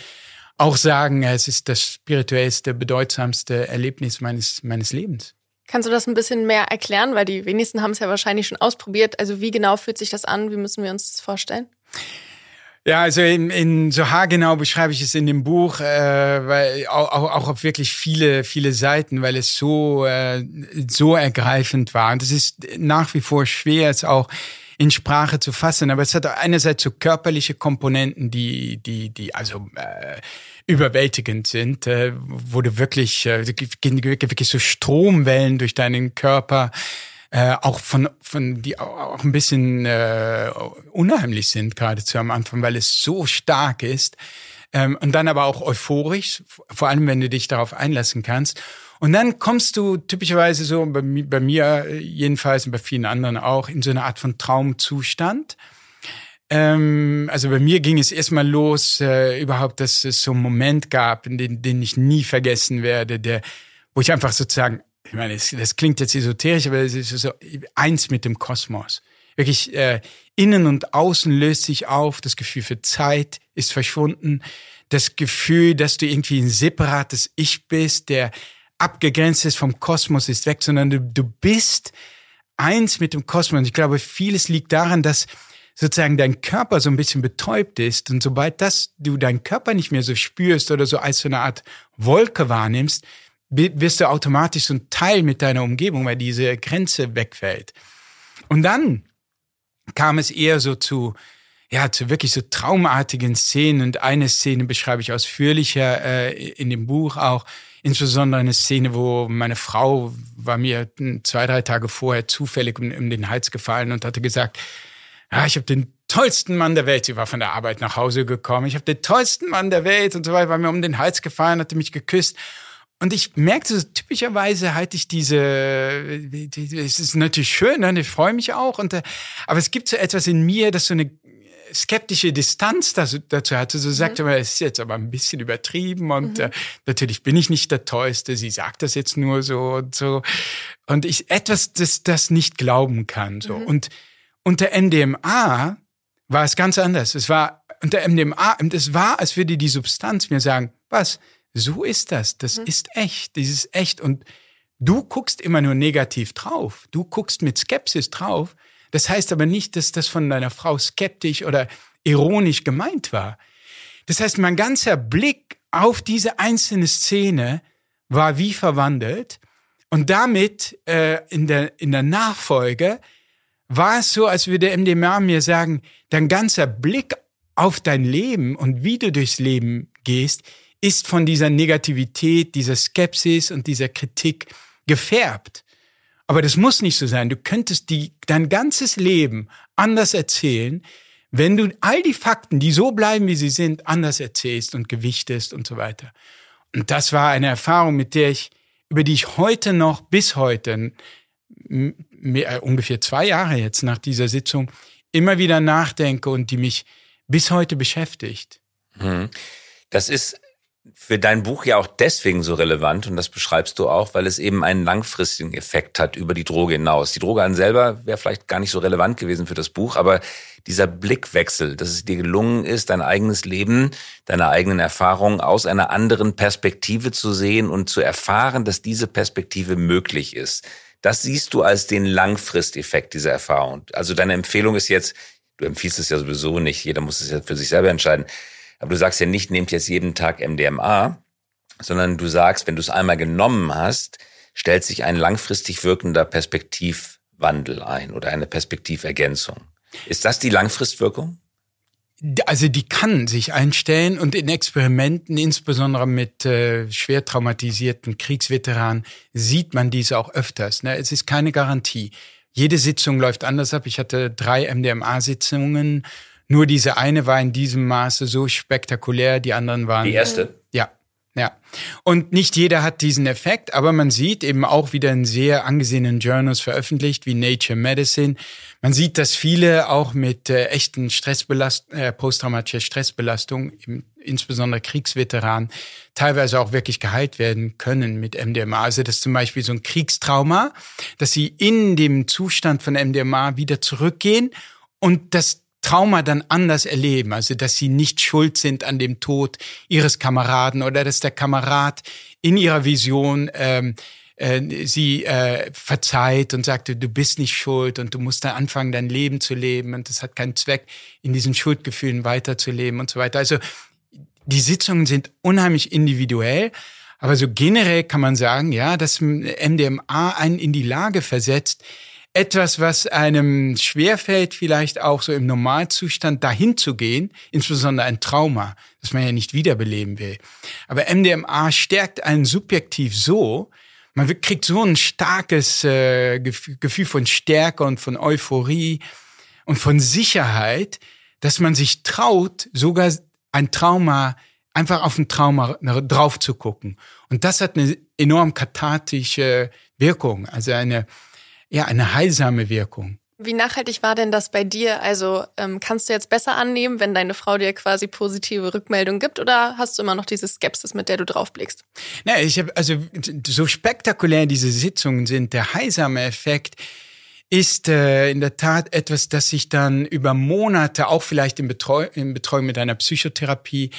auch sagen, es ist das spirituellste, bedeutsamste Erlebnis meines, meines Lebens. Kannst du das ein bisschen mehr erklären? Weil die wenigsten haben es ja wahrscheinlich schon ausprobiert. Also wie genau fühlt sich das an? Wie müssen wir uns das vorstellen? Ja, also in, in so haargenau beschreibe ich es in dem Buch, äh, weil auch, auch, auch auf wirklich viele, viele Seiten, weil es so, äh, so ergreifend war. Und es ist nach wie vor schwer, es auch in Sprache zu fassen. Aber es hat einerseits so körperliche Komponenten, die, die, die also äh, überwältigend sind, äh, wo du wirklich, äh, wirklich so Stromwellen durch deinen Körper äh, auch von, von die auch ein bisschen äh, unheimlich sind, geradezu am Anfang, weil es so stark ist. Ähm, und dann aber auch euphorisch, vor allem wenn du dich darauf einlassen kannst. Und dann kommst du typischerweise so, bei, bei mir jedenfalls und bei vielen anderen auch, in so eine Art von Traumzustand. Ähm, also bei mir ging es erstmal los, äh, überhaupt, dass es so einen Moment gab, den, den ich nie vergessen werde, der, wo ich einfach sozusagen, ich meine, das, das klingt jetzt esoterisch, aber es ist so eins mit dem Kosmos. Wirklich, äh, innen und außen löst sich auf, das Gefühl für Zeit ist verschwunden, das Gefühl, dass du irgendwie ein separates Ich bist, der abgegrenzt ist vom Kosmos, ist weg, sondern du, du bist eins mit dem Kosmos. Und ich glaube, vieles liegt daran, dass sozusagen dein Körper so ein bisschen betäubt ist. Und sobald das, du deinen Körper nicht mehr so spürst oder so als so eine Art Wolke wahrnimmst, wirst du automatisch so ein Teil mit deiner Umgebung, weil diese Grenze wegfällt. Und dann kam es eher so zu, ja, zu wirklich so traumartigen Szenen. Und eine Szene beschreibe ich ausführlicher äh, in dem Buch auch, Insbesondere eine Szene, wo meine Frau war mir zwei, drei Tage vorher zufällig um, um den Hals gefallen und hatte gesagt, ja, ich habe den tollsten Mann der Welt. Sie war von der Arbeit nach Hause gekommen. Ich habe den tollsten Mann der Welt und so weiter, war mir um den Hals gefallen, hatte mich geküsst. Und ich merkte so, typischerweise halte ich diese, es ist natürlich schön, ne? ich freue mich auch. Und, äh, aber es gibt so etwas in mir, das so eine skeptische Distanz dazu, hatte. So sagte mhm. man, es ist jetzt aber ein bisschen übertrieben und mhm. äh, natürlich bin ich nicht der Tollste. Sie sagt das jetzt nur so und so. Und ich etwas, das das nicht glauben kann. So. Mhm. Und unter MDMA war es ganz anders. Es war unter MDMA, es war, als würde die Substanz mir sagen, was, so ist das, das mhm. ist echt, dieses echt. Und du guckst immer nur negativ drauf. Du guckst mit Skepsis drauf. Das heißt aber nicht, dass das von deiner Frau skeptisch oder ironisch gemeint war. Das heißt, mein ganzer Blick auf diese einzelne Szene war wie verwandelt. Und damit äh, in, der, in der Nachfolge war es so, als würde MDMA mir sagen, dein ganzer Blick auf dein Leben und wie du durchs Leben gehst, ist von dieser Negativität, dieser Skepsis und dieser Kritik gefärbt. Aber das muss nicht so sein. Du könntest die, dein ganzes Leben anders erzählen, wenn du all die Fakten, die so bleiben, wie sie sind, anders erzählst und gewichtest und so weiter. Und das war eine Erfahrung, mit der ich, über die ich heute noch, bis heute, mehr, äh, ungefähr zwei Jahre jetzt nach dieser Sitzung, immer wieder nachdenke und die mich bis heute beschäftigt. Hm. Das ist für dein Buch ja auch deswegen so relevant und das beschreibst du auch, weil es eben einen langfristigen Effekt hat über die Droge hinaus. Die Droge an selber wäre vielleicht gar nicht so relevant gewesen für das Buch, aber dieser Blickwechsel, dass es dir gelungen ist, dein eigenes Leben, deine eigenen Erfahrungen aus einer anderen Perspektive zu sehen und zu erfahren, dass diese Perspektive möglich ist. Das siehst du als den Langfristeffekt dieser Erfahrung. Also deine Empfehlung ist jetzt, du empfiehlst es ja sowieso nicht, jeder muss es ja für sich selber entscheiden aber du sagst ja nicht, nehmt jetzt jeden Tag MDMA, sondern du sagst, wenn du es einmal genommen hast, stellt sich ein langfristig wirkender Perspektivwandel ein oder eine Perspektivergänzung. Ist das die Langfristwirkung? also die kann sich einstellen und in Experimenten, insbesondere mit äh, schwer traumatisierten Kriegsveteranen, sieht man diese auch öfters. Ne? Es ist keine Garantie. Jede Sitzung läuft anders ab. Ich hatte drei MDMA-Sitzungen. Nur diese eine war in diesem Maße so spektakulär, die anderen waren. Die erste? Ja. Ja, und nicht jeder hat diesen Effekt, aber man sieht eben auch wieder in sehr angesehenen Journals veröffentlicht, wie Nature Medicine. Man sieht, dass viele auch mit äh, echten Stressbelast äh, posttraumatischer Stressbelastung, im, insbesondere Kriegsveteranen, teilweise auch wirklich geheilt werden können mit MDMA. Also das ist zum Beispiel so ein Kriegstrauma, dass sie in dem Zustand von MDMA wieder zurückgehen und das Trauma dann anders erleben, also dass sie nicht schuld sind an dem Tod ihres Kameraden oder dass der Kamerad in ihrer Vision ähm, äh, sie äh, verzeiht und sagte, du bist nicht schuld und du musst dann anfangen, dein Leben zu leben und es hat keinen Zweck, in diesen Schuldgefühlen weiterzuleben und so weiter. Also die Sitzungen sind unheimlich individuell, aber so generell kann man sagen, ja, dass MDMA einen in die Lage versetzt, etwas, was einem schwerfällt, vielleicht auch so im Normalzustand dahin zu gehen, insbesondere ein Trauma, das man ja nicht wiederbeleben will. Aber MDMA stärkt einen subjektiv so, man kriegt so ein starkes äh, Gefühl von Stärke und von Euphorie und von Sicherheit, dass man sich traut, sogar ein Trauma, einfach auf ein Trauma drauf zu gucken. Und das hat eine enorm kathartische Wirkung, also eine ja, eine heilsame Wirkung. Wie nachhaltig war denn das bei dir? Also ähm, kannst du jetzt besser annehmen, wenn deine Frau dir quasi positive Rückmeldung gibt, oder hast du immer noch diese Skepsis, mit der du draufblickst? Na, ich habe also so spektakulär diese Sitzungen sind, der heilsame Effekt ist äh, in der Tat etwas, das sich dann über Monate, auch vielleicht in, Betreu in Betreuung mit einer Psychotherapie,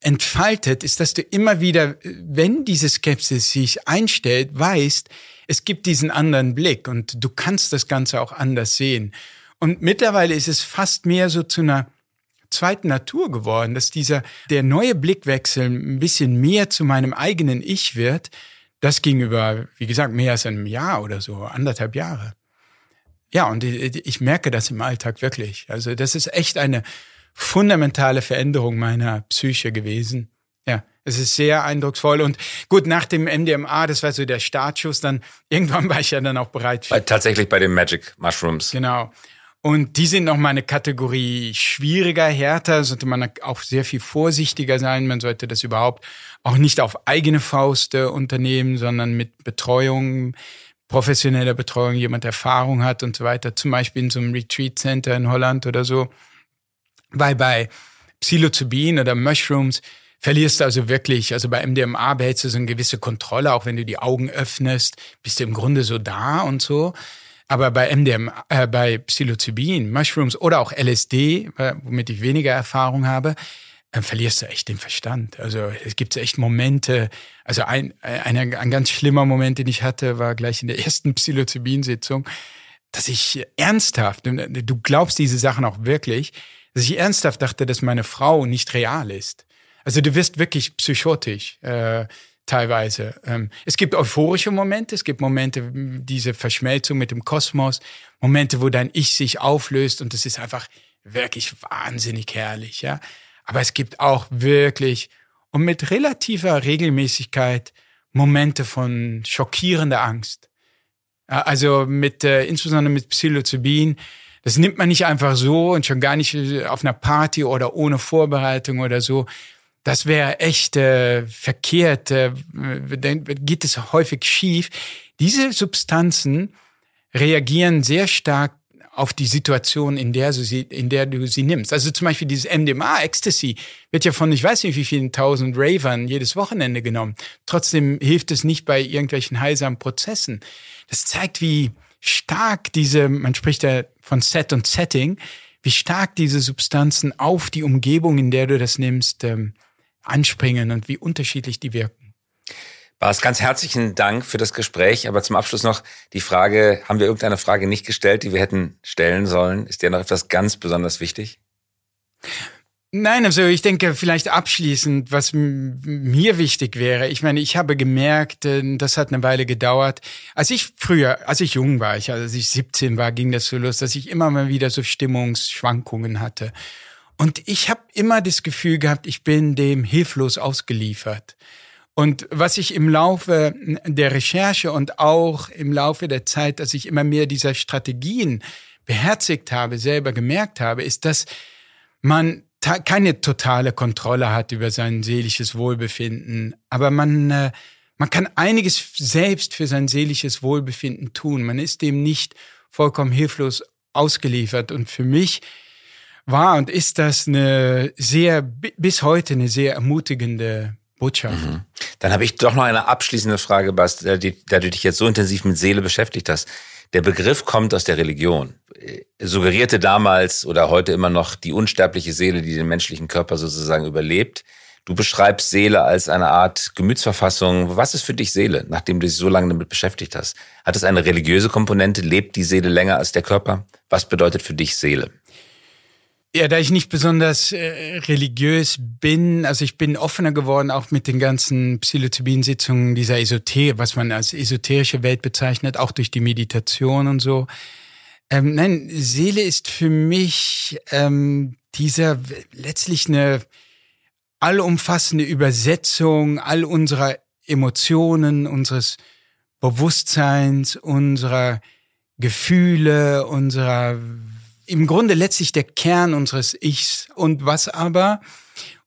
entfaltet, ist, dass du immer wieder, wenn diese Skepsis sich einstellt, weißt, es gibt diesen anderen Blick und du kannst das Ganze auch anders sehen. Und mittlerweile ist es fast mehr so zu einer zweiten Natur geworden, dass dieser, der neue Blickwechsel ein bisschen mehr zu meinem eigenen Ich wird. Das ging über, wie gesagt, mehr als einem Jahr oder so, anderthalb Jahre. Ja, und ich merke das im Alltag wirklich. Also das ist echt eine fundamentale Veränderung meiner Psyche gewesen. Ja, es ist sehr eindrucksvoll. Und gut, nach dem MDMA, das war so der Startschuss, dann irgendwann war ich ja dann auch bereit. Für, tatsächlich bei den Magic Mushrooms. Genau. Und die sind noch mal eine Kategorie schwieriger, härter, sollte man auch sehr viel vorsichtiger sein. Man sollte das überhaupt auch nicht auf eigene Faust äh, unternehmen, sondern mit Betreuung, professioneller Betreuung, jemand Erfahrung hat und so weiter. Zum Beispiel in so einem Retreat Center in Holland oder so. Weil bei Psilocybin oder Mushrooms verlierst du also wirklich, also bei MDMA behältst du so eine gewisse Kontrolle, auch wenn du die Augen öffnest, bist du im Grunde so da und so. Aber bei MDMA, äh, bei Psilocybin, Mushrooms oder auch LSD, äh, womit ich weniger Erfahrung habe, äh, verlierst du echt den Verstand. Also es gibt echt Momente, also ein, ein, ein ganz schlimmer Moment, den ich hatte, war gleich in der ersten Psilocybin-Sitzung, dass ich ernsthaft, du glaubst diese Sachen auch wirklich, dass ich ernsthaft dachte, dass meine Frau nicht real ist. Also du wirst wirklich psychotisch äh, teilweise. Ähm, es gibt euphorische Momente, es gibt Momente, diese Verschmelzung mit dem Kosmos, Momente, wo dein Ich sich auflöst und es ist einfach wirklich wahnsinnig herrlich, ja. Aber es gibt auch wirklich und mit relativer Regelmäßigkeit Momente von schockierender Angst. Also mit äh, insbesondere mit Psilocybin das nimmt man nicht einfach so und schon gar nicht äh, auf einer Party oder ohne Vorbereitung oder so. Das wäre echt äh, verkehrt, äh, geht es häufig schief. Diese Substanzen reagieren sehr stark auf die Situation, in der, du sie, in der du sie nimmst. Also zum Beispiel dieses MDMA, Ecstasy, wird ja von ich weiß nicht wie vielen tausend Ravern jedes Wochenende genommen. Trotzdem hilft es nicht bei irgendwelchen heilsamen Prozessen. Das zeigt, wie stark diese, man spricht ja von Set und Setting, wie stark diese Substanzen auf die Umgebung, in der du das nimmst, ähm, anspringen und wie unterschiedlich die wirken. Bas, ganz herzlichen Dank für das Gespräch. Aber zum Abschluss noch die Frage, haben wir irgendeine Frage nicht gestellt, die wir hätten stellen sollen? Ist dir noch etwas ganz besonders wichtig? Nein, also ich denke vielleicht abschließend, was mir wichtig wäre. Ich meine, ich habe gemerkt, äh, das hat eine Weile gedauert. Als ich früher, als ich jung war, ich, als ich 17 war, ging das so los, dass ich immer mal wieder so Stimmungsschwankungen hatte. Und ich habe immer das Gefühl gehabt, ich bin dem hilflos ausgeliefert. Und was ich im Laufe der Recherche und auch im Laufe der Zeit, dass ich immer mehr dieser Strategien beherzigt habe, selber gemerkt habe, ist, dass man keine totale Kontrolle hat über sein seelisches Wohlbefinden, aber man, äh, man kann einiges selbst für sein seelisches Wohlbefinden tun. Man ist dem nicht vollkommen hilflos ausgeliefert. Und für mich war und ist das eine sehr, bis heute eine sehr ermutigende Botschaft. Mhm. Dann habe ich doch noch eine abschließende Frage, Bas, da du dich jetzt so intensiv mit Seele beschäftigt hast. Der Begriff kommt aus der Religion. Suggerierte damals oder heute immer noch die unsterbliche Seele, die den menschlichen Körper sozusagen überlebt. Du beschreibst Seele als eine Art Gemütsverfassung. Was ist für dich Seele, nachdem du dich so lange damit beschäftigt hast? Hat es eine religiöse Komponente? Lebt die Seele länger als der Körper? Was bedeutet für dich Seele? Ja, da ich nicht besonders äh, religiös bin, also ich bin offener geworden, auch mit den ganzen Psilocybin-Sitzungen dieser Esoterik, was man als esoterische Welt bezeichnet, auch durch die Meditation und so. Ähm, nein, Seele ist für mich ähm, dieser letztlich eine allumfassende Übersetzung all unserer Emotionen, unseres Bewusstseins, unserer Gefühle, unserer im Grunde letztlich der Kern unseres Ichs. Und was aber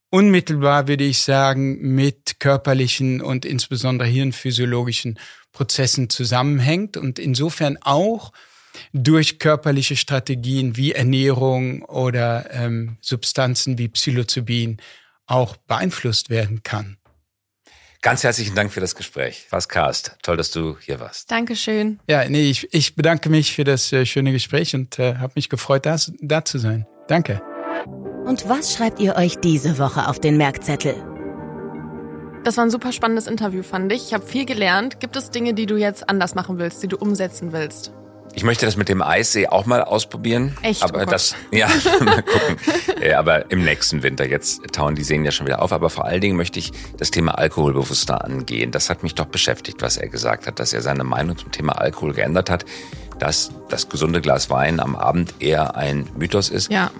unmittelbar, würde ich sagen, mit körperlichen und insbesondere hirnphysiologischen Prozessen zusammenhängt und insofern auch durch körperliche Strategien wie Ernährung oder ähm, Substanzen wie Psilocybin auch beeinflusst werden kann. Ganz herzlichen Dank für das Gespräch. Was Cast. Toll, dass du hier warst. Dankeschön. Ja, nee, ich, ich bedanke mich für das äh, schöne Gespräch und äh, habe mich gefreut, da, da zu sein. Danke. Und was schreibt ihr euch diese Woche auf den Merkzettel? Das war ein super spannendes Interview, fand ich. Ich habe viel gelernt. Gibt es Dinge, die du jetzt anders machen willst, die du umsetzen willst? Ich möchte das mit dem Eissee auch mal ausprobieren. Echt? Aber oh das, ja, mal gucken. ja, aber im nächsten Winter, jetzt tauen die Seen ja schon wieder auf. Aber vor allen Dingen möchte ich das Thema Alkohol bewusster angehen. Das hat mich doch beschäftigt, was er gesagt hat, dass er seine Meinung zum Thema Alkohol geändert hat, dass das gesunde Glas Wein am Abend eher ein Mythos ist. Ja.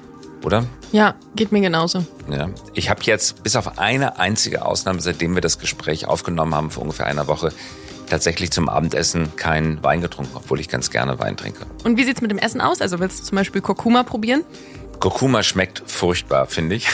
Oder? Ja, geht mir genauso. Ja. Ich habe jetzt bis auf eine einzige Ausnahme, seitdem wir das Gespräch aufgenommen haben, vor ungefähr einer Woche, tatsächlich zum Abendessen keinen Wein getrunken, obwohl ich ganz gerne Wein trinke. Und wie sieht's mit dem Essen aus? Also willst du zum Beispiel Kurkuma probieren? Kurkuma schmeckt furchtbar, finde ich.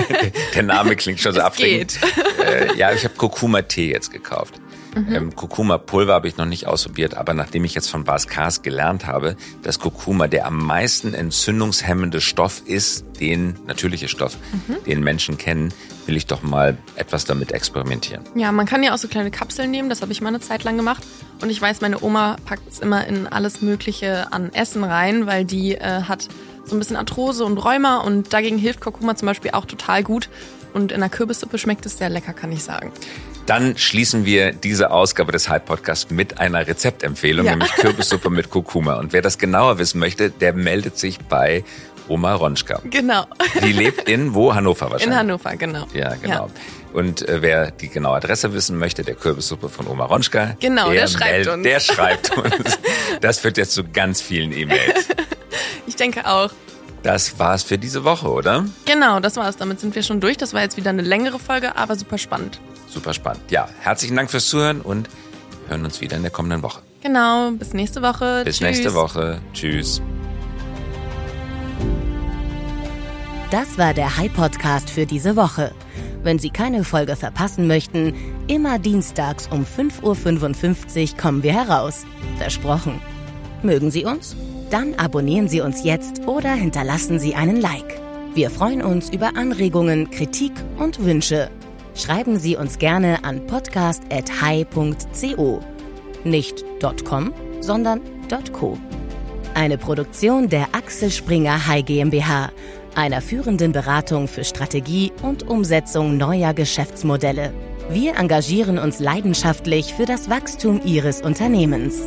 Der Name klingt schon so abschreckend. Äh, ja, ich habe Kurkuma-Tee jetzt gekauft. Mhm. Ähm, Kurkuma-Pulver habe ich noch nicht ausprobiert, aber nachdem ich jetzt von Bas Kars gelernt habe, dass Kurkuma der am meisten entzündungshemmende Stoff ist, den natürliche Stoff, mhm. den Menschen kennen, will ich doch mal etwas damit experimentieren. Ja, man kann ja auch so kleine Kapseln nehmen, das habe ich mal eine Zeit lang gemacht. Und ich weiß, meine Oma packt es immer in alles Mögliche an Essen rein, weil die äh, hat so ein bisschen Arthrose und Rheuma und dagegen hilft Kurkuma zum Beispiel auch total gut. Und in der Kürbissuppe schmeckt es sehr lecker, kann ich sagen. Dann schließen wir diese Ausgabe des Hype Podcasts mit einer Rezeptempfehlung, ja. nämlich Kürbissuppe mit Kurkuma. Und wer das genauer wissen möchte, der meldet sich bei Oma Ronschka. Genau. Die lebt in wo? Hannover wahrscheinlich. In Hannover, genau. Ja, genau. Ja. Und äh, wer die genaue Adresse wissen möchte, der Kürbissuppe von Oma Ronschka. Genau, der, der schreibt uns. Der schreibt uns. Das führt jetzt zu ganz vielen E-Mails. Ich denke auch. Das war's für diese Woche, oder? Genau, das war's. Damit sind wir schon durch. Das war jetzt wieder eine längere Folge, aber super spannend. Super spannend. Ja, herzlichen Dank fürs Zuhören und hören uns wieder in der kommenden Woche. Genau, bis nächste Woche. Bis Tschüss. nächste Woche. Tschüss. Das war der High Podcast für diese Woche. Wenn Sie keine Folge verpassen möchten, immer dienstags um 5.55 Uhr kommen wir heraus. Versprochen. Mögen Sie uns? Dann abonnieren Sie uns jetzt oder hinterlassen Sie einen Like. Wir freuen uns über Anregungen, Kritik und Wünsche. Schreiben Sie uns gerne an podcast.hi.co. Nicht .com, sondern .co. Eine Produktion der Axel Springer High GmbH, einer führenden Beratung für Strategie und Umsetzung neuer Geschäftsmodelle. Wir engagieren uns leidenschaftlich für das Wachstum Ihres Unternehmens.